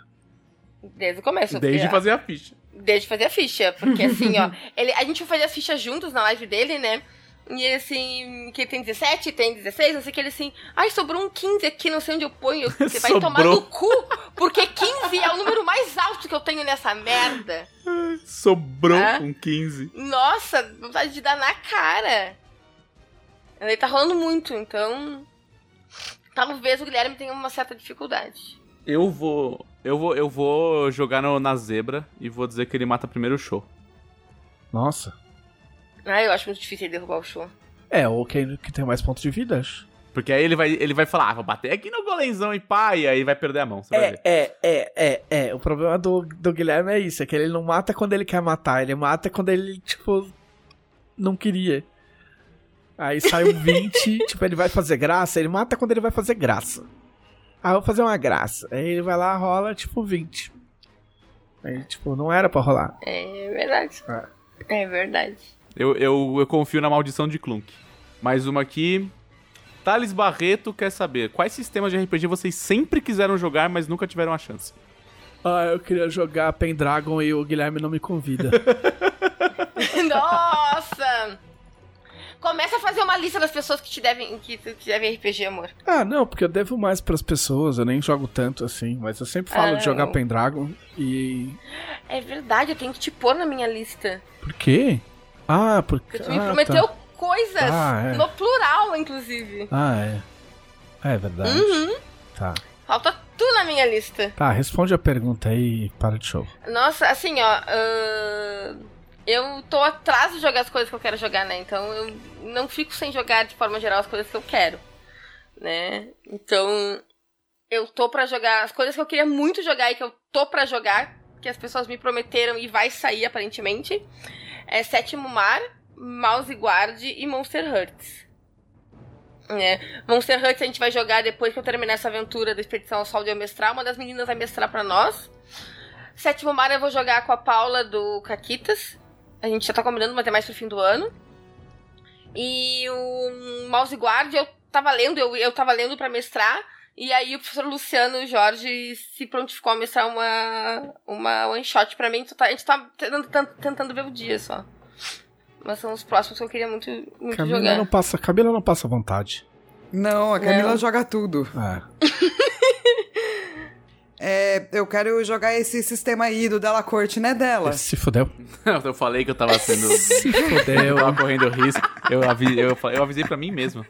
Desde o começo. Desde porque- fazer a ficha. Desde fazer a ficha. Porque assim, ó, ele, a gente foi fazer as fichas juntos na live dele, né? E ele, assim, que ele tem 17, tem 16, não sei o que ele assim. Ai, sobrou um 15 aqui, não sei onde eu ponho. Você vai tomar no cu, porque 15 é o número mais alto que eu tenho nessa merda. Sobrou É? um 15. Nossa, vontade de dar na cara. Ele tá rolando muito, então. Talvez o Guilherme tenha uma certa dificuldade. Eu vou. Eu vou, eu vou jogar no- na zebra e vou dizer que ele mata primeiro o show. Nossa. Ah, eu acho muito difícil ele derrubar o show. É, ou quem que tem mais pontos de vida, acho. Porque aí ele vai, ele vai falar, ah, vou bater aqui no golenzão e pá, e aí vai perder a mão. Você vai ver. É, é, é, é. O problema do, do Guilherme é isso, é que ele não mata quando ele quer matar, ele mata quando ele, tipo, não queria. Aí saiu 20, tipo, ele vai fazer graça, ele mata quando ele vai fazer graça. Aí eu vou fazer uma graça. Aí ele vai lá, rola, tipo, 20. Aí, tipo, não era pra rolar. É verdade. É. É verdade. Eu, eu, eu confio na maldição de Clunk. Mais uma aqui. Thales Barreto quer saber quais sistemas de RPG vocês sempre quiseram jogar, mas nunca tiveram a chance. Ah, eu queria jogar Pendragon e o Guilherme não me convida. Nossa! Começa a fazer uma lista das pessoas que te devem, que te devem RPG, amor. ah, não, porque eu devo mais pras pessoas, eu nem jogo tanto assim, mas eu sempre falo Ah, de jogar. Pendragon e. É verdade, eu tenho que te pôr na minha lista. Por quê? Ah, porque. Porque tu me ah, prometeu tá. coisas. Ah, é. No plural, inclusive. Ah, é. É verdade. Uhum. Tá. Falta tu na minha lista. Tá, responde a pergunta aí e para de show. Nossa, assim, ó. ahn, eu tô atrás de jogar as coisas que eu quero jogar, né? Então eu não fico sem jogar de forma geral as coisas que eu quero, né? Então eu tô pra jogar as coisas que eu queria muito jogar e que eu tô pra jogar, que as pessoas me prometeram e vai sair aparentemente. É Sétimo Mar, Mouse Guard e Monster Hearts. É. Monster Hearts a gente vai jogar depois que eu terminar essa aventura da Expedição ao Sol de eu. Uma das meninas vai mestrar pra nós. Sétimo Mar eu vou jogar com a Paula do Caquitas. A gente já tá combinando, mas é mais pro fim do ano. E o Mouse Guard eu tava lendo, eu, eu tava lendo pra mestrar. E aí o professor Luciano Jorge se prontificou a mestrar uma, uma one shot pra mim. Então tá- A gente tá tentando, tentando- tentando ver o dia só. Mas são os próximos que eu queria muito, muito Camila jogar. não passa, Camila não passa vontade. Não, a Camila Não. joga tudo. É. É, eu quero jogar esse sistema aí do Della Corte, né, dela? Se fudeu. eu falei que eu tava sendo. Se eu fudeu. tava correndo risco. Eu, avi, eu, eu avisei pra mim mesmo.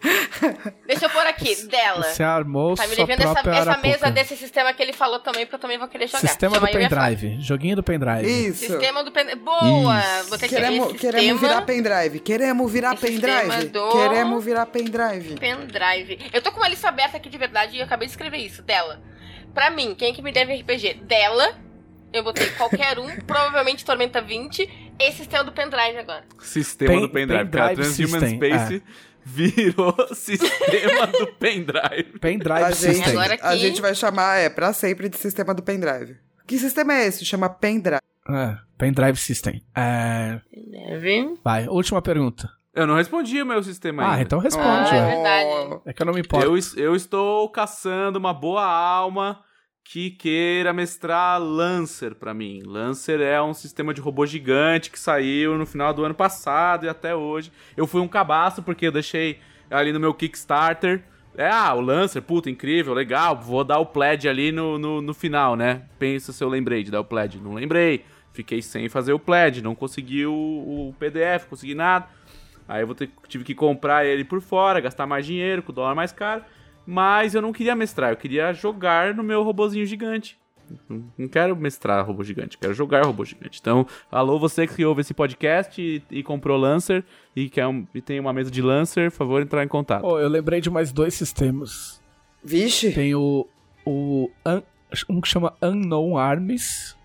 Deixa eu pôr aqui, dela. Você armou Tá me sua devendo essa, essa mesa desse sistema que ele falou também, porque eu também vou querer jogar. Sistema do Chama eu Fábio. pendrive. Joguinho do pendrive. Isso. Sistema do pendrive. Boa! Isso. Vou ter que Queremos, queremos virar pendrive. Queremos virar Esse pendrive. do- Queremos virar pendrive. pendrive. Eu tô com uma lista aberta aqui de verdade e eu acabei de escrever isso. Dela. Pra mim, quem que me deve RPG? Dela. Eu botei qualquer um, provavelmente Tormenta 20. Esse sistema do pendrive agora. Sistema Pen- do pendrive. Cara, pendrive Transhuman system, é. Space virou sistema do pendrive. Pendrive A gente, system. Agora a aqui- gente vai chamar, é, pra sempre de sistema do pendrive. Que sistema é esse? Chama pendrive. É, pendrive system. É, Deve. vai, última pergunta. Eu não respondi o meu sistema Ah, ainda. então responde. Ah, é verdade. É que eu não me importo. Eu, eu estou caçando uma boa alma que queira mestrar Lancer pra mim. Lancer é um sistema de robô gigante que saiu no final do ano passado e até hoje. Eu fui um cabaço porque eu deixei ali no meu Kickstarter. É, ah, o Lancer, puta, incrível, legal. Vou dar o pledge ali no, no, no final, né? Pensa se eu lembrei de dar o pledge. Não lembrei. Fiquei sem fazer o pledge, não consegui o, o PDF, consegui nada. Aí eu vou ter, tive que comprar ele por fora, gastar mais dinheiro, com o dólar mais caro. Mas eu não queria mestrar, eu queria jogar no meu robozinho gigante. Não- quero mestrar robô gigante, quero jogar robô gigante. Então, alô, você que ouve esse podcast e, e comprou Lancer e, quer um- e tem uma mesa de Lancer, por favor, entrar em contato. Oh, eu lembrei de mais dois sistemas. Vixe. Tem o. o um que chama Unknown Armies.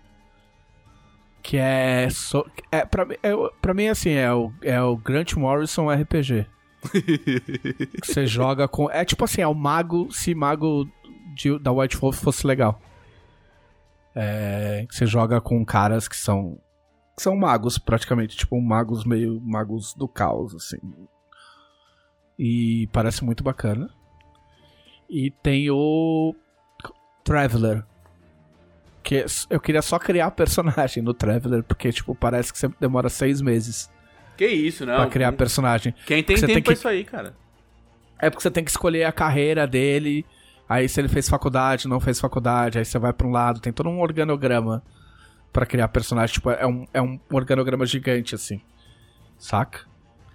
Que é. So, é, pra, mim- é pra mim, assim, é o, é o Grant Morrison RPG. você joga com. É tipo assim, é o mago. Se mago de- da White Wolf fosse legal. É, você joga com caras que são. Que são magos, praticamente. Tipo, magos meio. Magos do caos, assim. E parece muito bacana. E tem o Traveler. Que eu queria só criar personagem no Traveler, porque, tipo, parece que sempre demora seis meses Que isso, não. pra criar personagem. Quem tem tempo tem que- é isso aí, cara. É porque você tem que escolher a carreira dele, aí se ele fez faculdade, não fez faculdade, aí você vai pra um lado, tem todo um organograma pra criar personagem. Tipo, é um, é um organograma gigante, assim. Saca?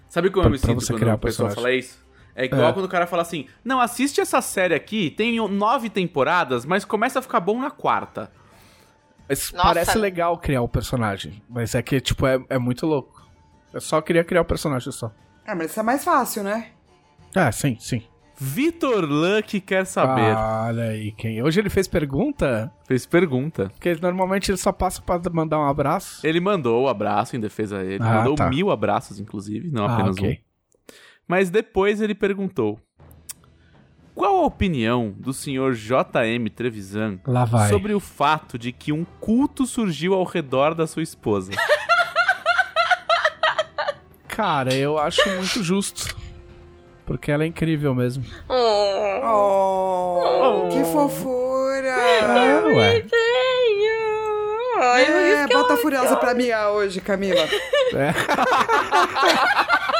Sabe como Pra- eu me pra sinto você quando criar a pessoa personagem. fala isso? É igual É. quando o cara fala assim: Não, assiste essa série aqui, tem nove temporadas, mas começa a ficar bom na quarta. Mas Nossa. parece legal criar o personagem. Mas é que, tipo, é, é muito louco. Eu só queria criar o personagem só. Ah, mas isso é mais fácil, né? É, sim, sim. Vitor Luck quer saber. Olha aí, quem? Hoje ele fez pergunta? Fez pergunta. Porque normalmente ele só passa pra mandar um abraço. Ele mandou o abraço em defesa dele. Ah, mandou tá. mil abraços, inclusive, não Ah, apenas ok. um. Mas depois ele perguntou: Qual a opinião do senhor JM Trevisan Lá vai. sobre o fato de que um culto surgiu ao redor da sua esposa? Cara, eu acho muito justo. Porque ela é incrível mesmo. Oh, Oh, que fofura! É, ué. Ai, por É, eu- bota Furiosa pra miar hoje, Camila. É.